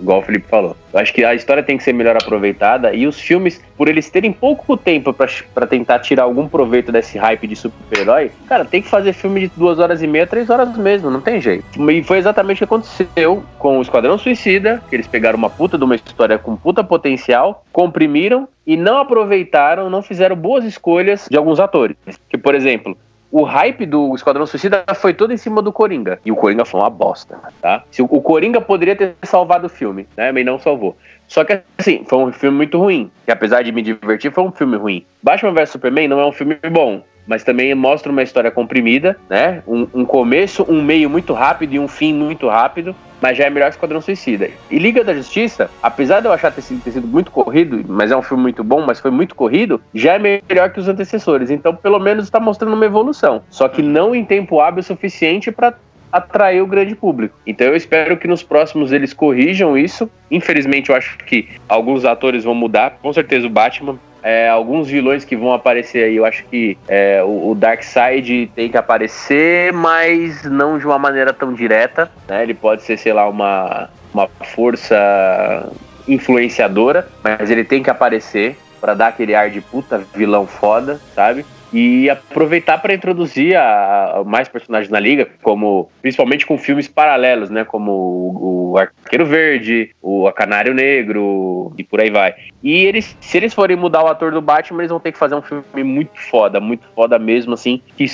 F: igual o Felipe falou. Eu acho que a história tem que ser melhor aproveitada e os filmes, por eles terem pouco tempo para tentar tirar algum proveito desse hype de super-herói, cara, tem que fazer filme de duas horas e meia, três horas mesmo, não tem jeito. E foi exatamente o que aconteceu com o Esquadrão Suicida, que eles pegaram uma puta de uma história com puta potencial, comprimiram e não aproveitaram, não fizeram boas escolhas de alguns atores. Que, por exemplo, o hype do Esquadrão Suicida foi todo em cima do Coringa. E o Coringa foi uma bosta, tá? O, Coringa poderia ter salvado o filme, né? Mas não salvou. Só que, assim, foi um filme muito ruim. E apesar de me divertir, foi um filme ruim. Batman vs Superman não é um filme bom mas também mostra uma história comprimida, né? Um, um, começo, um meio muito rápido e um fim muito rápido, mas já é melhor que Esquadrão Suicida. E Liga da Justiça, apesar de eu achar ter sido, ter sido muito corrido, mas é um filme muito bom, mas foi muito corrido, já é melhor que os antecessores. Então, pelo menos está mostrando uma evolução. Só que não em tempo hábil suficiente para atrair o grande público. Então eu espero que nos próximos eles corrijam isso. Infelizmente eu acho que alguns atores vão mudar, com certeza o Batman é, alguns vilões que vão aparecer aí. Eu acho que é, o, o Darkseid tem que aparecer, mas não de uma maneira tão direta. Né? Ele pode ser, sei lá, uma, uma força influenciadora, mas ele tem que aparecer para dar aquele ar de puta vilão foda, sabe? E aproveitar para introduzir a, a, mais personagens na liga, como principalmente com filmes paralelos, né, como o, o Arqueiro Verde, o Canário Negro e por aí vai. E eles, se eles forem mudar o ator do Batman, eles vão ter que fazer um filme muito foda, muito foda mesmo, assim, que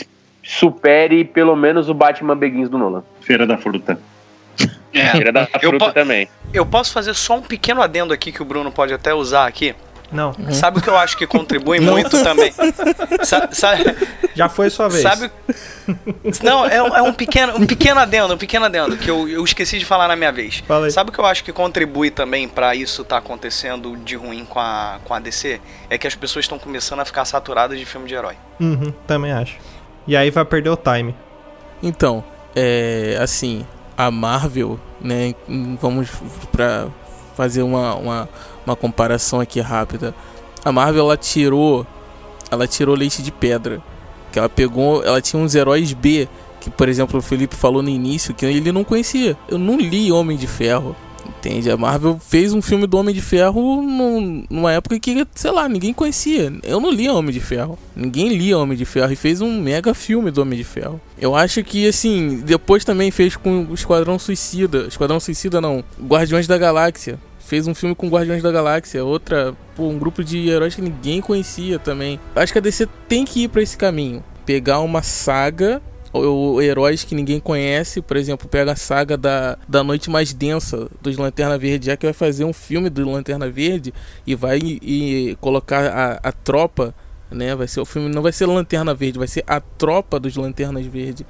F: supere pelo menos o Batman Begins do Nolan.
C: Feira da Fruta.
F: É, Feira da Fruta também.
B: Eu posso fazer só um pequeno adendo aqui que o Bruno pode até usar aqui.
A: Não.
B: Uhum. Sabe o que eu acho que contribui muito também? Sa sabe,
A: Já foi sua vez.
B: Sabe, não, é, é, um, pequeno, um pequeno adendo, um pequeno adendo, que eu, eu esqueci de falar na minha vez.
A: Falei.
B: Sabe o que eu acho que contribui também para isso estar tá acontecendo de ruim com a, com a DC? É que as pessoas estão começando a ficar saturadas de filme de herói.
A: Uhum, também acho. E aí vai perder o time.
E: Então, é. Assim, a Marvel, né? Vamos pra fazer uma, uma uma comparação aqui rápida. A Marvel ela tirou ela tirou leite de pedra. Que ela pegou, ela tinha uns heróis B, que por exemplo o Felipe falou no início que ele não conhecia. Eu não li Homem de Ferro. Entende? A Marvel fez um filme do Homem de Ferro num, numa época que, sei lá, ninguém conhecia. Eu não lia Homem de Ferro. Ninguém lia Homem de Ferro e fez um mega filme do Homem de Ferro. Eu acho que, assim, depois também fez com o Esquadrão Suicida. Esquadrão Suicida não. Guardiões da Galáxia fez um filme com Guardiões da Galáxia, outra, pô, um grupo de heróis que ninguém conhecia também. Acho que a DC tem que ir para esse caminho, pegar uma saga ou, heróis que ninguém conhece, por exemplo, pega a saga da, da Noite Mais Densa dos Lanterna Verde, já que vai fazer um filme do Lanterna Verde e vai e, colocar a, a tropa, né? Vai ser o filme não vai ser Lanterna Verde, vai ser a tropa dos Lanternas Verde.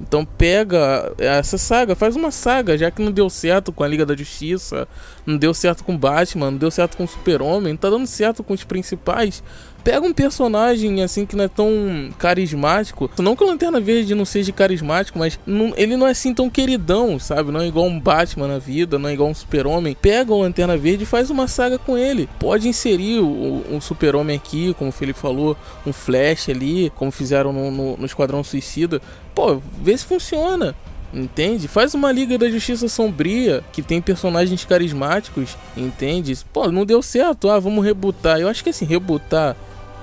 E: Então pega essa saga, faz uma saga, já que não deu certo com a Liga da Justiça, não deu certo com Batman, não deu certo com o Super-Homem, não tá dando certo com os principais. Pega um personagem assim que não é tão carismático. Não que o Lanterna Verde não seja carismático, mas não- ele não é assim tão queridão, sabe? Não é igual um Batman na vida, não é igual um Super-Homem. Pega o Lanterna Verde e faz uma saga com ele. Pode inserir o, um Super-Homem aqui, como o Felipe falou, um Flash ali, como fizeram no, no, no Esquadrão Suicida. Pô, vê se funciona. Entende? Faz uma Liga da Justiça Sombria que tem personagens carismáticos, entende? Pô, não deu certo, ah, vamos rebutar. Eu acho que assim, rebutar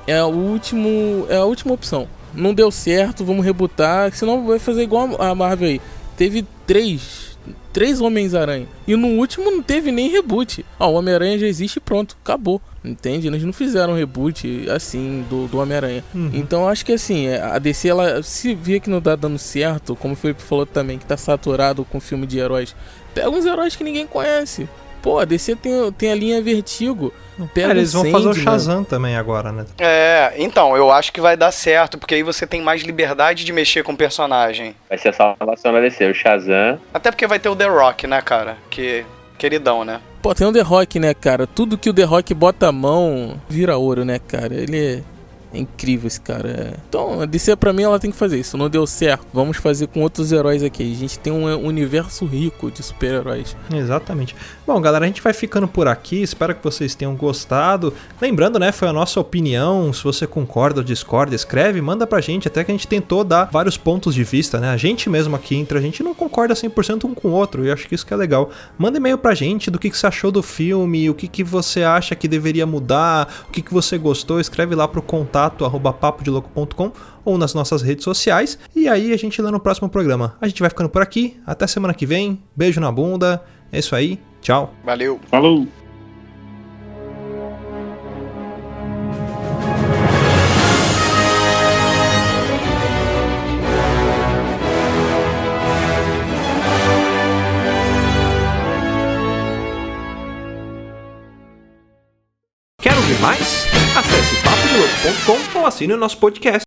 E: é o último, é a última opção. Não deu certo, vamos rebutar, senão vai fazer igual a Marvel aí. Teve três, três Homens-Aranha. E no último não teve nem reboot. Ah, o Homem-Aranha já existe, pronto, acabou. Entende? Eles não fizeram reboot assim do, do Homem-Aranha. Então eu acho que assim, a DC ela se vê que não tá dando certo, como o Felipe falou também, que tá saturado com filme de heróis. Pega uns heróis que ninguém conhece. Pô, a DC tem, tem a linha Vertigo. Pega
A: Cara, eles vão fazer o. Shazam também agora, né?
B: É, então, eu acho que vai dar certo, porque aí você tem mais liberdade de mexer com o personagem.
F: Vai ser a salvação da DC. O Shazam.
B: Até porque vai ter o The Rock, né, cara? Que queridão, né?
E: Pô, tem o The Rock, né, cara? Tudo que o The Rock bota a mão vira ouro, né, cara? Ele é, é incrível esse cara. é. Então, a DC pra mim ela tem que fazer isso. Não deu certo. Vamos fazer com outros heróis aqui. A gente tem um universo rico de super-heróis.
A: Exatamente. Bom, galera, a gente vai ficando por aqui. Espero que vocês tenham gostado. Lembrando, né, foi a nossa opinião. Se você concorda ou discorda, escreve, manda pra gente. Até que a gente tentou dar vários pontos de vista, né? A gente mesmo aqui entre a gente não concorda 100% um com o outro. E acho que isso que é legal. Manda e-mail pra gente do que, que você achou do filme, o que, que você acha que deveria mudar, o que, que você gostou. Escreve lá pro contato arroba papodiloco.com ou nas nossas redes sociais. E aí a gente lê no próximo programa. A gente vai ficando por aqui. Até semana que vem. Beijo na bunda. É isso aí. Tchau.
B: Valeu.
C: Falou!
A: Papodiloco.com ou assine o nosso podcast.